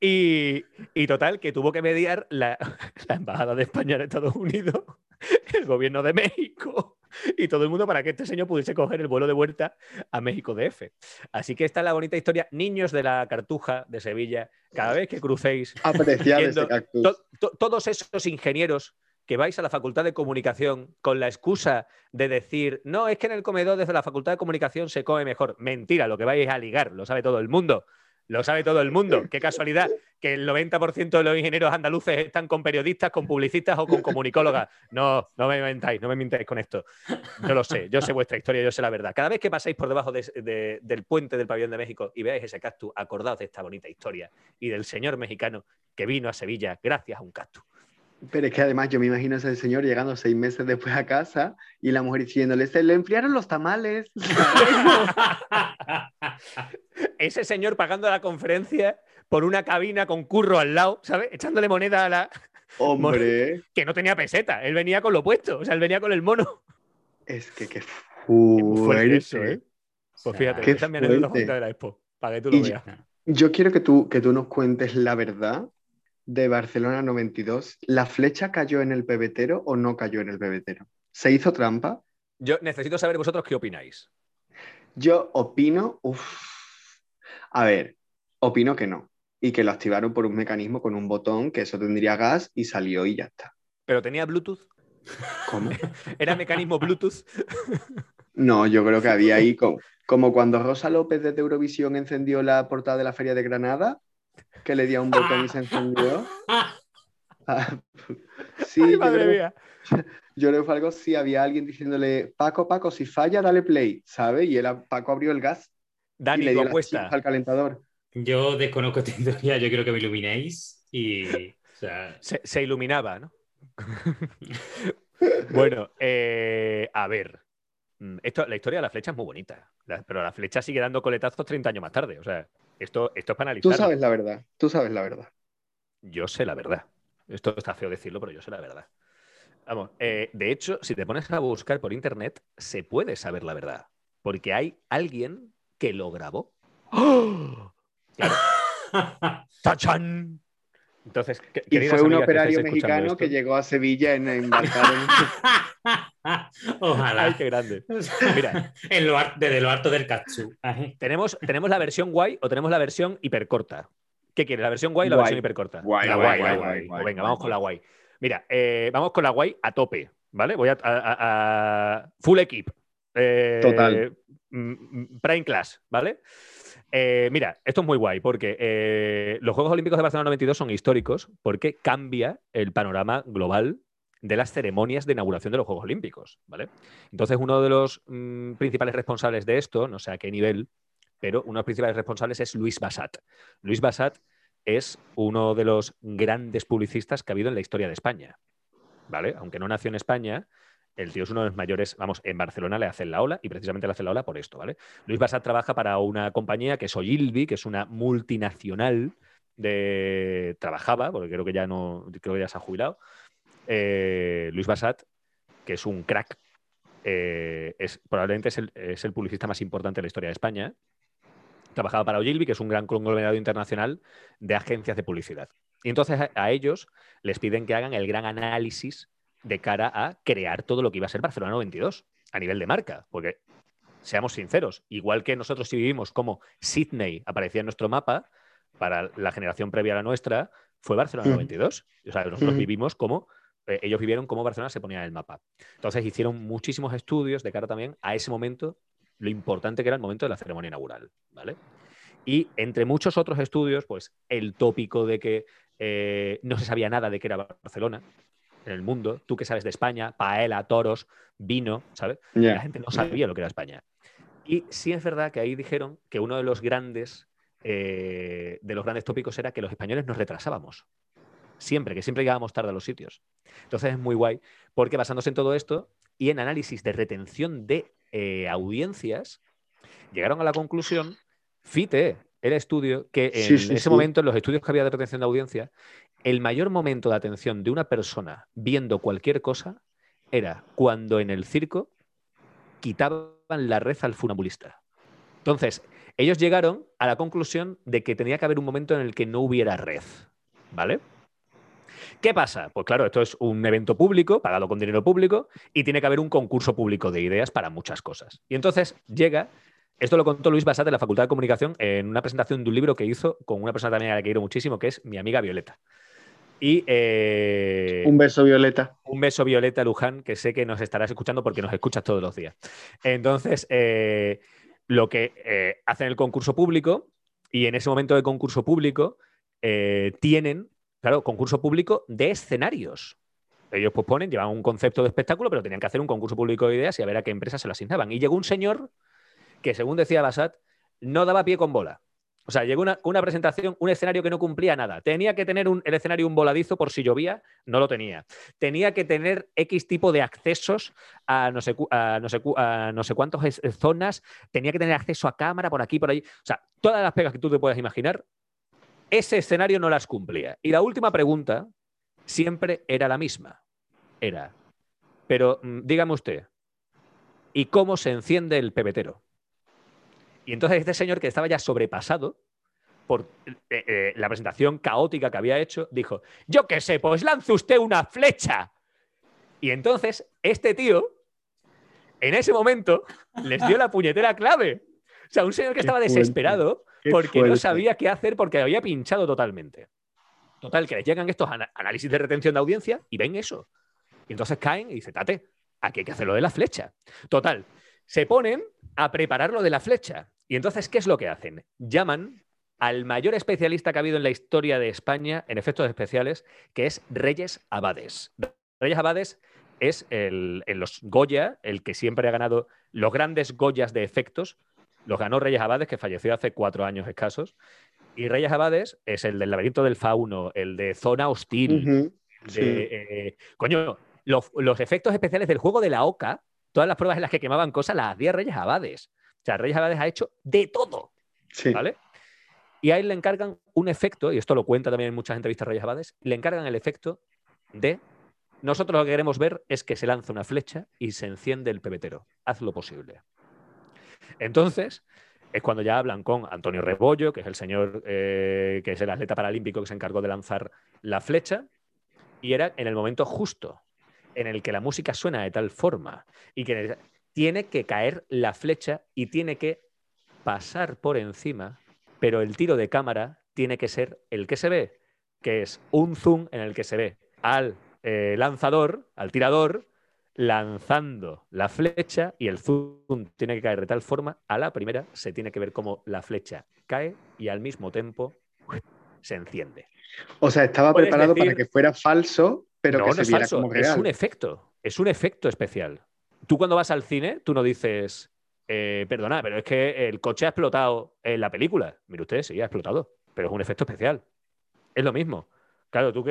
Y, y total, que tuvo que mediar la, la Embajada de España en Estados Unidos, el gobierno de México y todo el mundo para que este señor pudiese coger el vuelo de vuelta a México DF. Así que esta es la bonita historia. Niños de la Cartuja de Sevilla, cada vez que crucéis, cactus. to- to- todos esos ingenieros que vais a la Facultad de Comunicación con la excusa de decir, no, es que en el comedor desde la Facultad de Comunicación se come mejor. Mentira, lo que vais a ligar, lo sabe todo el mundo. Lo sabe todo el mundo. Qué casualidad que el 90% de los ingenieros andaluces están con periodistas, con publicistas o con comunicólogas. No, no me mentáis, no me mintáis con esto. Yo lo sé, yo sé vuestra historia, yo sé la verdad. Cada vez que pasáis por debajo de- de- del puente del pabellón de México y veáis ese cactus, acordaos de esta bonita historia y del señor mexicano que vino a Sevilla gracias a un cactus. Pero es que además yo me imagino a ese señor llegando seis meses después a casa y la mujer diciéndole, se le enfriaron los tamales. Ese señor pagando la conferencia por una cabina con curro al lado, ¿sabes? Echándole moneda a la. Hombre, que no tenía peseta, él venía con lo puesto, o sea, él venía con el mono. es que qué fuerte fuerte. eso, ¿eh? Pues fíjate, Qué esa es mi anécdota fuerte. favorita de la Expo, para que tú lo Y- veas. Yo quiero que tú, que tú nos cuentes la verdad de Barcelona 92. ¿La flecha cayó en el pebetero o no cayó en el pebetero? ¿Se hizo trampa? Yo necesito saber vosotros qué opináis. Yo opino, uff, a ver, opino que no. Y que lo activaron por un mecanismo con un botón, que eso tendría gas y salió y ya está. ¿Pero tenía Bluetooth? ¿Cómo? ¿Era mecanismo Bluetooth? No, yo creo que había ahí como, como cuando Rosa López desde Eurovisión encendió la portada de la Feria de Granada, que le dio a un botón y se encendió. Ah, sí, Ay, yo madre creo, mía. yo creo que fue algo si había alguien diciéndole, Paco, Paco, si falla, dale play, ¿sabes? Y él, a- Paco abrió el gas y Dani, le tu dio las al calentador. Yo desconozco esta historia, yo quiero que me iluminéis y. O sea, Se, se iluminaba, ¿no? bueno, eh, a ver. Mm, Esto, la historia de la flecha es muy bonita, la- pero la flecha sigue dando coletazos 30 años más tarde. O sea, esto, esto es para Tú analizar. sabes la verdad, tú sabes la verdad. Yo sé la verdad. Esto está feo decirlo, pero yo sé la verdad. Vamos, eh, de hecho, si te pones a buscar por internet, se puede saber la verdad. Porque hay alguien que lo grabó. ¡Oh! Claro. ¡Tachán! Entonces, Y fue un que operario mexicano que llegó a Sevilla en embarcado en- Ojalá. ¡Ay, qué grande! Mira. En lo ar- desde lo alto del Katsu. ¿Tenemos, ¿Tenemos la versión guay o tenemos la versión hipercorta? ¿Qué quieres? ¿La versión guay o la Guay. versión hipercorta? Guay, la guay, guay, guay, guay, guay, guay, venga, guay, vamos con la guay. Mira, eh, vamos con la guay a tope, ¿vale? Voy a, a- a- a- full equip. Eh, Total. mm, mm, Prime class, ¿vale? Eh, mira, esto es muy guay porque eh, los Juegos Olímpicos de Barcelona 92 son históricos porque cambia el panorama global de las ceremonias de inauguración de los Juegos Olímpicos, ¿vale? Entonces, uno de los mm, principales responsables de esto, no sé a qué nivel, pero uno de los principales responsables es Luis Bassat. Luis Bassat es uno de los grandes publicistas que ha habido en la historia de España. ¿vale? Aunque no nació en España, el tío es uno de los mayores, vamos, en Barcelona le hacen la ola y precisamente le hacen la ola por esto, ¿vale? Luis Basat trabaja para una compañía que es Ogilvy, que es una multinacional de... trabajaba, porque creo que ya no, creo que ya se ha jubilado. Eh, Luis Basat, que es un crack, eh, es, probablemente es el, es el publicista más importante de la historia de España. Trabajaba para Ogilvy, que es un gran conglomerado internacional de agencias de publicidad. Y entonces a ellos les piden que hagan el gran análisis de cara a crear todo lo que iba a ser Barcelona 92 a nivel de marca, porque seamos sinceros, igual que nosotros si vivimos como Sydney aparecía en nuestro mapa, para la generación previa a la nuestra, fue Barcelona Mm. 92. O sea, nosotros Mm. vivimos como, eh, ellos vivieron como Barcelona se ponía en el mapa. Entonces hicieron muchísimos estudios de cara también a ese momento, lo importante que era el momento de la ceremonia inaugural, ¿vale? Y entre muchos otros estudios, pues el tópico de que eh, no se sabía nada de qué era Barcelona en el mundo, tú que sabes de España, paella, toros, vino, ¿sabes? Ya. La gente no sabía lo que era España. Y sí es verdad que ahí dijeron que uno de los grandes, eh, de los grandes tópicos era que los españoles nos retrasábamos. Siempre, que siempre llegábamos tarde a los sitios. Entonces es muy guay, porque basándose en todo esto y en análisis de retención de eh, audiencias, llegaron a la conclusión, FITE, el estudio, que en Sí, sí, ese sí. momento, en los estudios que había de retención de audiencia, el mayor momento de atención de una persona viendo cualquier cosa era cuando en el circo quitaban la red al funambulista. Entonces, ellos llegaron a la conclusión de que tenía que haber un momento en el que no hubiera red. ¿Vale? ¿Qué pasa? Pues claro, esto es un evento público, pagado con dinero público, y tiene que haber un concurso público de ideas para muchas cosas. Y entonces llega, esto lo contó Luis Basat de la Facultad de Comunicación en una presentación de un libro que hizo con una persona también a la que quiero muchísimo, que es mi amiga Violeta. Y eh, Un beso, Violeta. un beso, Violeta Luján, que sé que nos estarás escuchando porque nos escuchas todos los días. Entonces, eh, lo que eh, hacen el concurso público, y en ese momento de concurso público, tienen, claro, concurso público de escenarios. Ellos pues ponen, llevan un concepto de espectáculo, pero tenían que hacer un concurso público de ideas y a ver a qué empresa se lo asignaban. Y llegó un señor que, según decía Basat, no daba pie con bola. O sea, llegó una, una presentación, un escenario que no cumplía nada. Tenía que tener un- el escenario un voladizo por si llovía, no lo tenía. Tenía que tener X tipo de accesos a no sé, a no sé, a no sé cuántas eh, zonas. Tenía que tener acceso a cámara por aquí, por allí. O sea, todas las pegas que tú te puedas imaginar, ese escenario no las cumplía. Y la última pregunta siempre era la misma. Era, pero mm, dígame usted, ¿y cómo se enciende el pebetero? Y entonces este señor que estaba ya sobrepasado por eh, eh, la presentación caótica que había hecho, dijo, yo qué sé, pues lance usted una flecha. Y entonces este tío, en ese momento, les dio la puñetera clave. O sea, un señor que Qué estaba fuerte, desesperado porque no sabía qué hacer porque había pinchado totalmente. Total, que les llegan estos análisis de retención de audiencia y ven eso. Y entonces caen y dicen, tate, aquí hay que hacer lo de la flecha. Total, se ponen a preparar lo de la flecha. Y entonces, ¿qué es lo que hacen? Llaman al mayor especialista que ha habido en la historia de España en efectos especiales, que es Reyes Abades. Reyes Abades es el, en los Goya, el que siempre ha ganado los grandes Goyas de efectos. Los ganó Reyes Abades, que falleció hace cuatro años escasos. Y Reyes Abades es el del laberinto del fauno, el de zona hostil, sí. eh, coño, los, los efectos especiales del juego de la Oca, todas las pruebas en las que quemaban cosas las hacía Reyes Abades. O sea, Reyes Abades ha hecho de todo, Sí. ¿vale? Y a él le encargan un efecto, y esto lo cuenta también en muchas entrevistas Reyes Abades, le encargan el efecto de nosotros lo que queremos ver es que se lanza una flecha y se enciende el pebetero. Haz lo posible. Entonces, es cuando ya hablan con Antonio Rebollo, que es el señor eh, que es el atleta paralímpico que se encargó de lanzar la flecha, y era en el momento justo en el que la música suena de tal forma y que tiene que caer la flecha y tiene que pasar por encima, pero el tiro de cámara tiene que ser el que se ve, que es un zoom en el que se ve al eh, lanzador, al tirador, lanzando la flecha y el zoom tiene que caer de tal forma, a la primera se tiene que ver cómo la flecha cae y al mismo tiempo se enciende. O sea, estaba preparado para que fuera falso, pero no, que no se es viera falso, como es real. un efecto, es un efecto especial. Tú cuando vas al cine, tú no dices, eh, perdona, pero es que el coche ha explotado en la película. Mire usted, sí, ha explotado, pero es un efecto especial. Es lo mismo. Claro, tú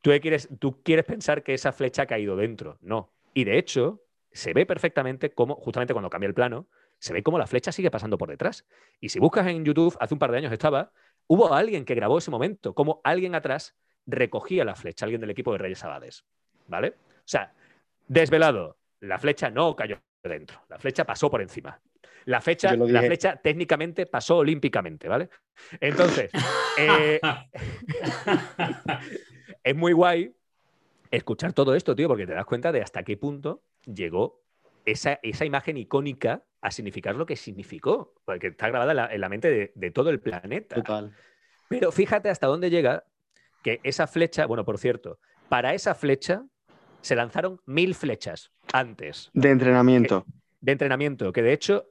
tú quieres, tú quieres pensar que esa flecha ha caído dentro. No. Y de hecho, se ve perfectamente cómo, justamente cuando cambia el plano, se ve cómo la flecha sigue pasando por detrás. Y si buscas en YouTube, hace un par de años estaba, hubo alguien que grabó ese momento, como alguien atrás recogía la flecha, alguien del equipo de Reyes Abades. ¿Vale? O sea, desvelado, la flecha no cayó dentro, la flecha pasó por encima. La, fecha, la flecha técnicamente pasó olímpicamente, ¿vale? Entonces, eh, es muy guay escuchar todo esto, tío, porque te das cuenta de hasta qué punto llegó esa, esa imagen icónica a significar lo que significó, porque está grabada en la, mente de, todo el planeta. Total. Pero fíjate hasta dónde llega que esa flecha, bueno, por cierto, para esa flecha se lanzaron mil flechas antes. De entrenamiento. de entrenamiento, que de hecho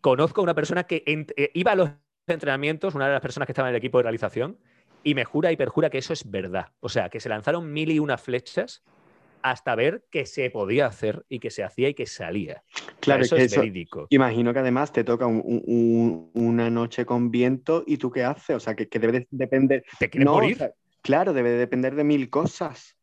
conozco a una persona que eh, iba a los entrenamientos, una de las personas que estaba en el equipo de realización, y me jura y perjura que eso es verdad. O sea, que se lanzaron mil y una flechas hasta ver que se podía hacer y que se hacía y que salía. Claro, eso es verídico. Imagino que además te toca una noche con viento y tú qué haces, o sea, que, debe depender. ¿Te quieres morir? claro, debe depender de mil cosas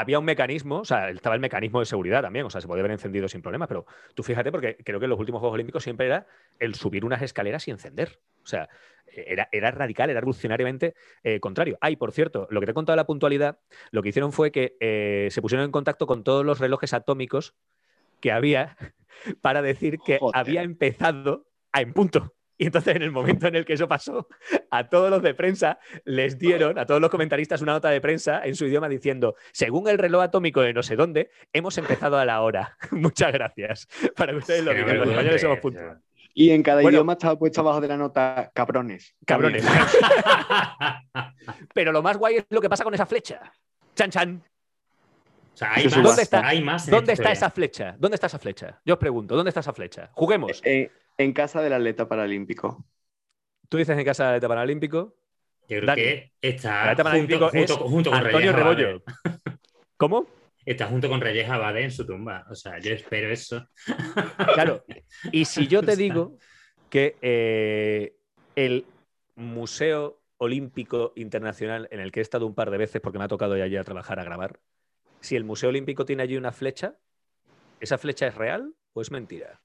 había un mecanismo, o sea, estaba el mecanismo de seguridad también, o sea, se podía haber encendido sin problemas, pero tú fíjate, porque creo que en los últimos Juegos Olímpicos siempre era el subir unas escaleras y encender. O sea, era, era radical, era revolucionariamente eh, contrario. Ay, por cierto, lo que te he contado de la puntualidad, lo que hicieron fue que eh, se pusieron en contacto con todos los relojes atómicos que había para decir que había empezado a en punto. Y entonces, en el momento en el que eso pasó, a todos los de prensa les dieron, a todos los comentaristas, una nota de prensa en su idioma diciendo: según el reloj atómico de no sé dónde, hemos empezado a la hora. Muchas gracias. Para que ustedes lo digan. Los españoles somos puntuales. Y en cada idioma estaba puesto abajo de la nota cabrones. Cabrones. Pero lo más guay es lo que pasa con esa flecha. Chan chan. O sea, hay más, ¿Dónde está, hay más ¿dónde está esa flecha? ¿Dónde está esa flecha? Yo os pregunto, ¿dónde está esa flecha? Juguemos. Eh, en casa del atleta paralímpico. ¿Tú dices en casa del atleta paralímpico? Yo creo que está junto, junto, con Antonio Rebollo. ¿Cómo? Está junto con Reyes Abade en su tumba. O sea, yo espero eso. Claro. Y si yo te digo que eh, el Museo Olímpico Internacional, en el que he estado un par de veces porque me ha tocado ir allí a trabajar, a grabar, si el Museo Olímpico tiene allí una flecha, ¿esa flecha es real o es mentira?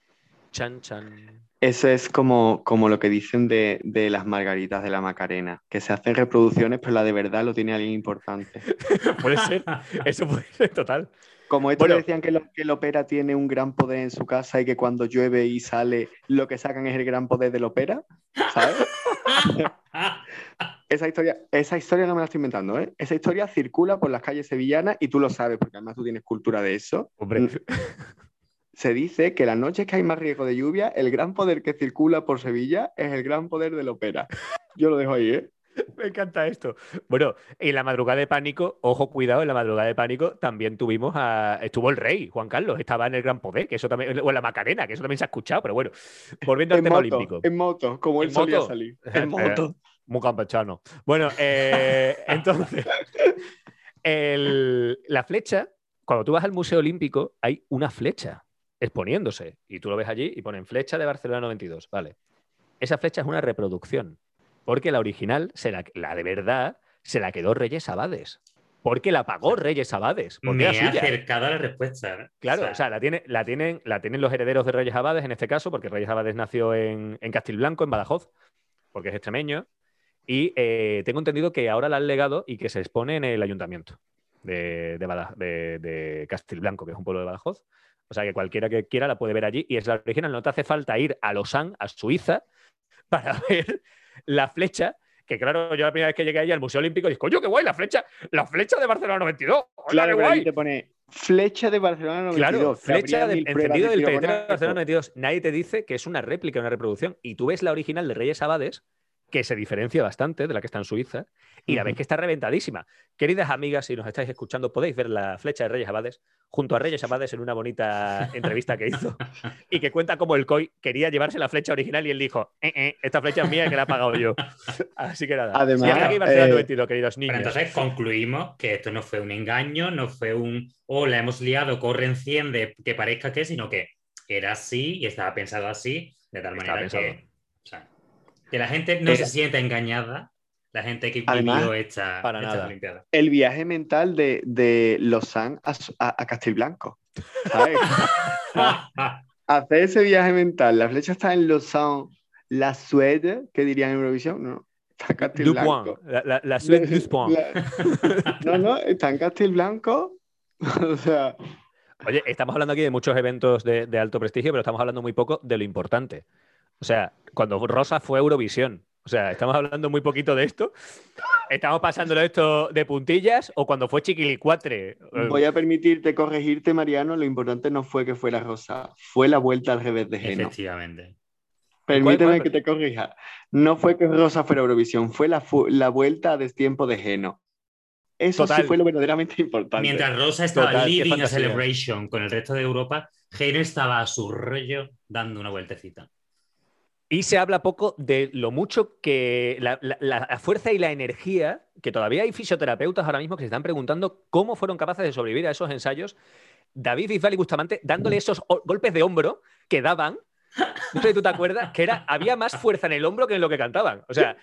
Chan, chan. Eso es como, como lo que dicen de, las margaritas de la Macarena, que se hacen reproducciones, pero la de verdad lo tiene alguien importante. puede ser, eso puede ser total. Como esto decían que, lo, que el ópera tiene un gran poder en su casa y que cuando llueve y sale, lo que sacan es el gran poder del ópera, ¿sabes? esa, historia, esa historia no me la estoy inventando, ¿eh? Esa historia circula por las calles sevillanas y tú lo sabes, porque además tú tienes cultura de eso. Hombre. Se dice que las noches que hay más riesgo de lluvia, el gran poder que circula por Sevilla es el gran poder del ópera. Yo lo dejo ahí, ¿eh? Me encanta esto. Bueno, en la madrugada de pánico, ojo, cuidado, en la madrugada de pánico también tuvimos a. Estuvo el rey, Juan Carlos, estaba en el Gran Poder, que eso también. O en la Macarena, que eso también se ha escuchado, pero bueno, volviendo al tema olímpico. En moto, como él solía salir. En moto. muy campechano. Bueno, eh, entonces, la flecha, cuando tú vas al Museo Olímpico, hay una flecha exponiéndose. Y tú lo ves allí y ponen flecha de Barcelona 92. Vale. Esa flecha es una reproducción. Porque la original, se la, de verdad, se la quedó Reyes Abades. Porque la pagó Reyes Abades. Me ha acercado a la respuesta. ¿eh? Claro, o sea, la, tiene, la, tienen, la tienen los herederos de Reyes Abades en este caso, porque Reyes Abades nació en, en Castilblanco, en Badajoz, porque es extremeño. Y eh, tengo entendido que ahora la han legado y que se expone en el ayuntamiento de, de, de Castilblanco, que es un pueblo de Badajoz. O sea que cualquiera que quiera la puede ver allí y es la original. No te hace falta ir a Lausanne, a Suiza, para ver la flecha. Que claro, yo la primera vez que llegué allí al Museo Olímpico dije, coño, qué guay, la flecha, la flecha de Barcelona 92. Claro, qué guay. te pone flecha de Barcelona 92. Claro, flecha de, encendido del de Barcelona 92. Nadie te dice que es una réplica, una reproducción. Y tú ves la original de Reyes Abades, que se diferencia bastante de la que está en Suiza, y la ves que está reventadísima. Queridas amigas, si nos estáis escuchando, podéis ver la flecha de Reyes Abades junto a Reyes Abades en una bonita entrevista que hizo y que cuenta cómo el COI quería llevarse la flecha original y él dijo, eh, eh, esta flecha es mía que la he pagado yo. Así que nada. Además, eh, queridos niños. entonces concluimos que esto no fue un engaño, no fue un, oh, la hemos liado, corre, enciende, que parezca que, sino que era así y estaba pensado así, de tal manera que, que la gente no se sienta engañada la gente que vivió esta, para esta nada. Olimpiada. El viaje mental de, de Lausanne a, a, a Castilblanco. ¿sabes? Hacer ese viaje mental. La flecha está en Lausanne, la Suede, ¿qué dirían en Eurovisión? No, está en Castilblanco. Dupont. La, la, la Dupont. La- No, no, está en Castilblanco. O sea, Oye, estamos hablando aquí de muchos eventos de, de alto prestigio, pero estamos hablando muy poco de lo importante. O sea, cuando Rosa fue a Eurovisión. O sea, estamos hablando muy poquito de esto. Estamos pasándolo esto de puntillas o cuando fue Chiquilicuatre. Eh, voy a permitirte corregirte, Mariano. Lo importante no fue que fuera Rosa, fue la vuelta al revés de Geno. Efectivamente. Permíteme cuál? que te corrija. No fue que Rosa fuera a Eurovisión, fue la, fu- la vuelta a destiempo de Geno. Eso Total. sí fue lo verdaderamente importante. Mientras Rosa estaba Total, leading a celebration con el resto de Europa, Geno estaba a su rollo dando una vueltecita. Y se habla poco de lo mucho que la, la- la fuerza y la energía, que todavía hay fisioterapeutas ahora mismo que se están preguntando cómo fueron capaces de sobrevivir a esos ensayos. David Bisbal y Bustamante dándole esos golpes de hombro que daban. No sé si tú te acuerdas, que era, había más fuerza en el hombro que en lo que cantaban. O sea,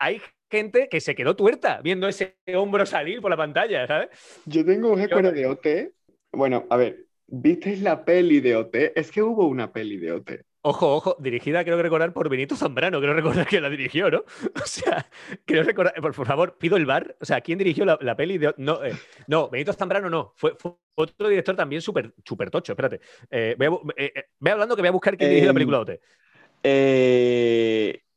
hay gente que se quedó tuerta viendo ese hombro salir por la pantalla, ¿sabes? Yo tengo un recuerdo de OT. Bueno, a ver, ¿visteis la peli de OT? Es que hubo una peli de OT. Ojo, ojo, dirigida, creo que recordar, por Benito Zambrano, creo recordar que la dirigió, ¿no? O sea, creo recordar, por, por favor, pido el bar. O sea, ¿quién dirigió la, la peli? De, no, eh, no, Benito Zambrano no, fue, fue otro director también súper súper tocho, espérate. Eh, voy, a, eh, eh, voy hablando que voy a buscar quién dirigió la Em, película OT.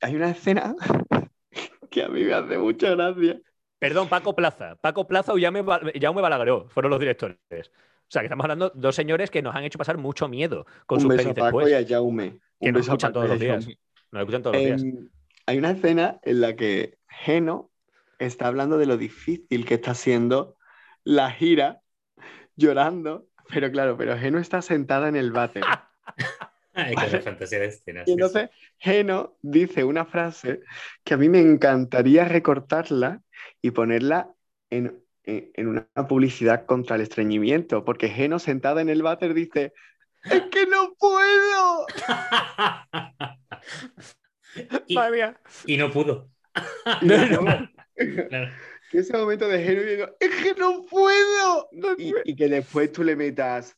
Hay una escena que a mí me hace mucha gracia. Perdón, Paco Plaza. Paco Plaza o Jaume, Ba- Jaume Balagueró fueron los directores. O sea, que estamos hablando de dos señores que nos han hecho pasar mucho miedo con un sus beso pelis a Paco después. y a Jaume. Que Un nos escuchan todos los días. Jaume. Nos escuchan todos los días. Em, hay una escena en la que Geno está hablando de lo difícil que está haciendo la gira, llorando, pero claro, pero Geno está sentada en el váter. Que es una fantasía de escenas. Y entonces Geno dice una frase que a mí me encantaría recortarla y ponerla en, en- en una publicidad contra el estreñimiento, porque Geno sentada en el váter dice, es que no puedo. y, Madre mía. y no pudo. Claro. que ese momento de Geno y digo, es que no puedo. Y, y que después tú le metas,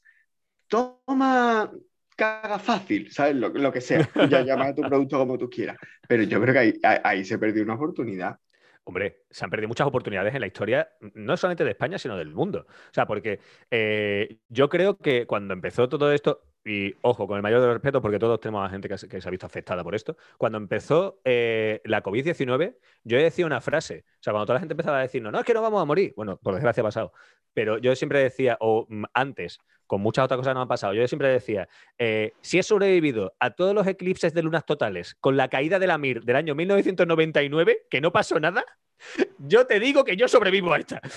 toma, caga fácil, ¿sabes? Lo, lo que sea. Ya llamas a tu producto como tú quieras. Pero yo creo que ahí, ahí- ahí se perdió una oportunidad. Hombre, se han perdido muchas oportunidades en la historia, no solamente de España, sino del mundo. O sea, porque eh, yo creo que cuando empezó todo esto, y ojo, con el mayor de los respetos, porque todos tenemos a gente que que se ha visto afectada por esto, cuando empezó eh, la COVID-19, yo decía una frase. O sea, cuando toda la gente empezaba a decir, no, no, es que no vamos a morir. Bueno, por desgracia ha pasado. Pero yo siempre decía, o mm, antes, con muchas otras cosas no han pasado, yo siempre decía, eh, si he sobrevivido a todos los eclipses de lunas totales con la caída de la Mir del año 1999, que no pasó nada, yo te digo que yo sobrevivo a esta.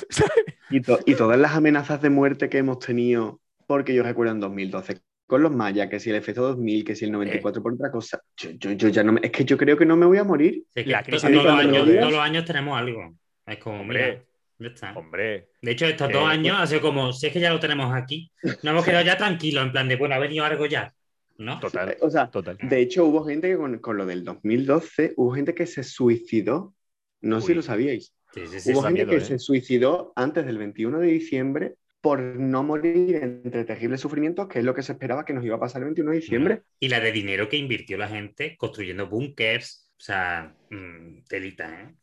Y, to- y todas las amenazas de muerte que hemos tenido, porque yo recuerdo en 2012 con los mayas, que si el efecto 2000, que si el 94 por otra cosa, yo, yo, yo ya no me, es que yo creo que no me voy a morir. Sí, que La to- crisis todos, los años, lo digas- todos los años tenemos algo. Es como, Hombre. mira, está. Hombre, De hecho, estos Eh, dos años ha sido como, si es que ya lo tenemos aquí, nos hemos quedado ya tranquilos, en plan de, bueno, ha venido algo ya, ¿no? total, O sea, total. de hecho hubo gente que con, con lo del 2012, hubo gente que se suicidó, no sé si lo sabíais, Sí, sí, sí. hubo gente miedo, que ¿eh? se suicidó antes del 21 de diciembre por no morir entre terribles sufrimientos, que es lo que se esperaba que nos iba a pasar el 21 de diciembre. Y la de dinero que invirtió la gente construyendo búnkers, o sea, mm, telita, ¿eh?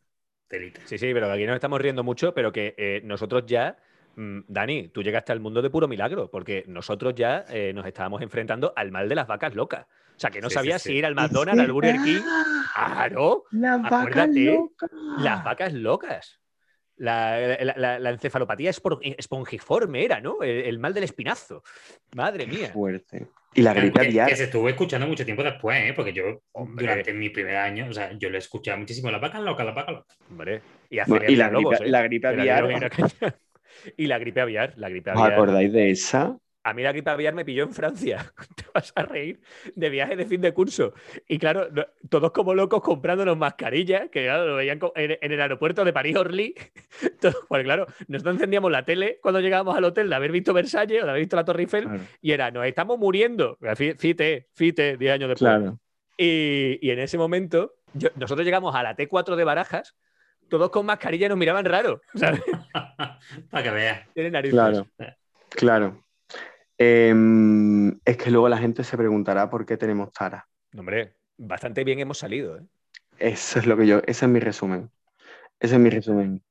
Telita. Sí, sí, pero aquí nos estamos riendo mucho, pero que eh, nosotros ya, mm, Dani, tú llegaste al mundo de puro milagro, porque nosotros ya eh, nos estábamos enfrentando al mal de las vacas locas. O sea, que no Sí, sabías sí. si ir al McDonald's, al Burger King. Claro, Las vacas Acuérdate, locas. las vacas locas. La, la- la- la encefalopatía espongiforme era, ¿no? El, el mal del espinazo. Madre mía. Fuerte. Y la gripe que, aviar. que se estuvo escuchando mucho tiempo después, ¿eh? Porque yo, Hombre. durante mi primer año, o sea, yo lo escuchaba muchísimo, las vacas locas, las vacas locas. Hombre. Y, Bueno, y la gripe, ¿eh? la gripe la aviar. Y la gripe aviar, la gripe ¿Os aviar. acordáis de esa? A mí la gripe aviar me pilló en Francia. Te vas a reír de viaje de fin de curso. Y claro, no- todos como locos comprándonos mascarillas, que claro, lo veían en, en el aeropuerto de París-Orly. Porque claro, nosotros encendíamos la tele cuando llegábamos al hotel de haber visto Versalles o de haber visto la Torre Eiffel Claro. y era, nos estamos muriendo. Fite, fite, 10 años después. claro. Y, y en ese momento, yo- nosotros llegamos a la T4 de Barajas todos con mascarilla nos miraban raro. ¿sabes? Para que veas. Tiene narices. Claro, claro. Em, es que luego la gente se preguntará por qué tenemos tara. Hombre, bastante bien hemos salido. ¿eh? Eso es lo que yo, ese es mi resumen. Ese es mi resumen.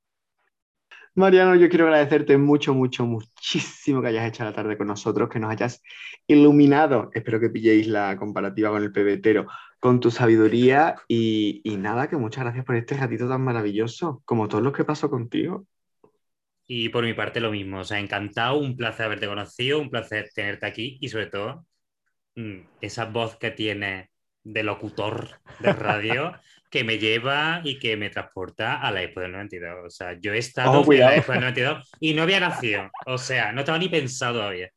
Mariano, yo quiero agradecerte mucho, mucho, muchísimo que hayas hecho la tarde con nosotros, que nos hayas iluminado. Espero que pilléis la comparativa con el pebetero, con tu sabiduría y, y nada, que muchas gracias por este ratito tan maravilloso, como todos los que pasó contigo. Y por mi parte lo mismo, o sea, encantado, un placer haberte conocido, un placer tenerte aquí y sobre todo mm, esa voz que tiene de locutor de radio que me lleva y que me transporta a la Expo del 92. O sea, yo he estado en la Expo del 92 y no había nacido. O sea, no estaba ni pensado todavía.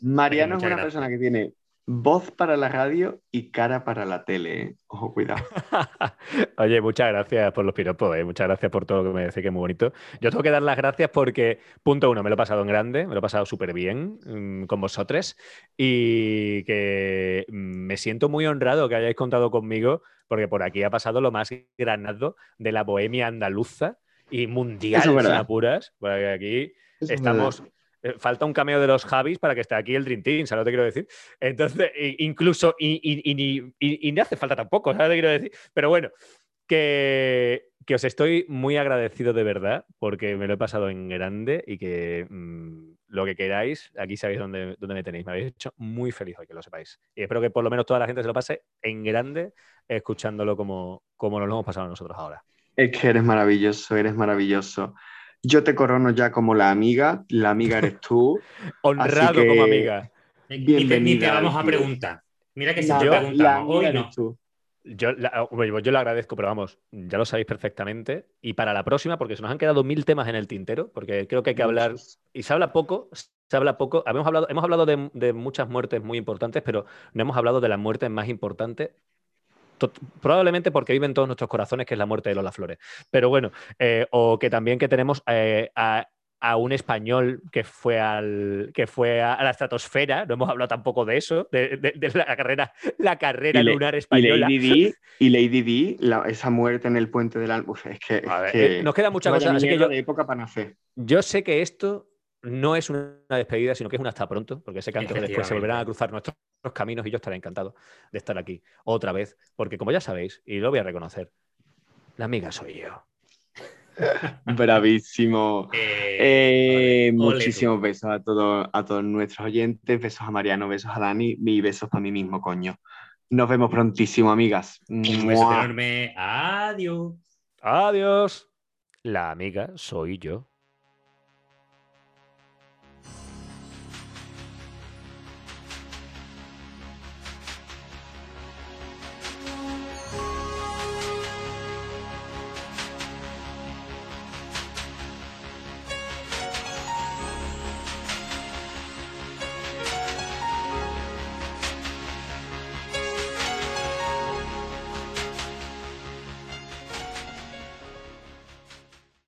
Mariano es una gracias. persona que tiene voz para la radio y cara para la tele. ¿eh? Ojo, cuidado. Oye, muchas gracias por los piropos, ¿eh? muchas gracias por todo lo que me decís, que es muy bonito. Yo tengo que dar las gracias porque, punto uno, me lo he pasado en grande, me lo he pasado súper bien mm, con vosotros y que mm, me siento muy honrado que hayáis contado conmigo porque por aquí ha pasado lo más granado de la bohemia andaluza y mundial, verdad. apuras, porque aquí Eso estamos. Eh, Falta un cameo de los Javis para que esté aquí el Dream Team, ¿sabes lo que quiero decir? Entonces, incluso, y, y, ni- hace falta tampoco, ¿sabes lo que quiero decir? Pero bueno, que, que os estoy muy agradecido de verdad, porque me lo he pasado en grande y que mm, lo que queráis, aquí sabéis dónde, dónde me tenéis. Me habéis hecho muy feliz hoy, que lo sepáis. Y espero que por lo menos toda la gente se lo pase en grande, escuchándolo como, como nos lo hemos pasado nosotros ahora. Es que eres maravilloso, eres maravilloso. Yo te corono ya como la amiga, la amiga eres tú. Honrado que- como amiga. Ni te- Ni te Bienvenida vamos a preguntar. Mira que siempre yo- preguntamos. la Hoy no. eres tú. Yo, la- bueno, yo lo agradezco, pero vamos, ya lo sabéis perfectamente. Y para la próxima, porque se nos han quedado mil temas en el tintero, porque creo que hay que hablar, y se habla poco, se habla poco. Hemos hablado, hemos hablado de, de muchas muertes muy importantes, pero no hemos hablado de las muertes más importantes. Probablemente porque vive en todos nuestros corazones, que es la muerte de Lola Flores. Pero bueno, eh, o que también que tenemos eh, a, a un español que fue, al, que fue a, a la estratosfera, no hemos hablado tampoco de eso, de, de- de la carrera, la carrera Y le- lunar Y española. Lady Di, y Lady Di, la- esa muerte en el puente del Alma. Es que, ver, que- eh, nos queda mucha cosa, así que yo, de época para nacer. yo sé que esto no es una despedida, sino que es un hasta pronto, porque sé que antes o después se volverán a cruzar nuestros caminos y yo estaré encantado de estar aquí otra vez, porque como ya sabéis, y lo voy a reconocer, la amiga soy yo. Bravísimo. Eh, Eh, muchísimos besos a todos, a todos nuestros oyentes, besos a Mariano, besos a Dani y besos para mí mismo, coño. Nos vemos prontísimo, amigas. Un beso enorme. Adiós. Adiós. La amiga soy yo.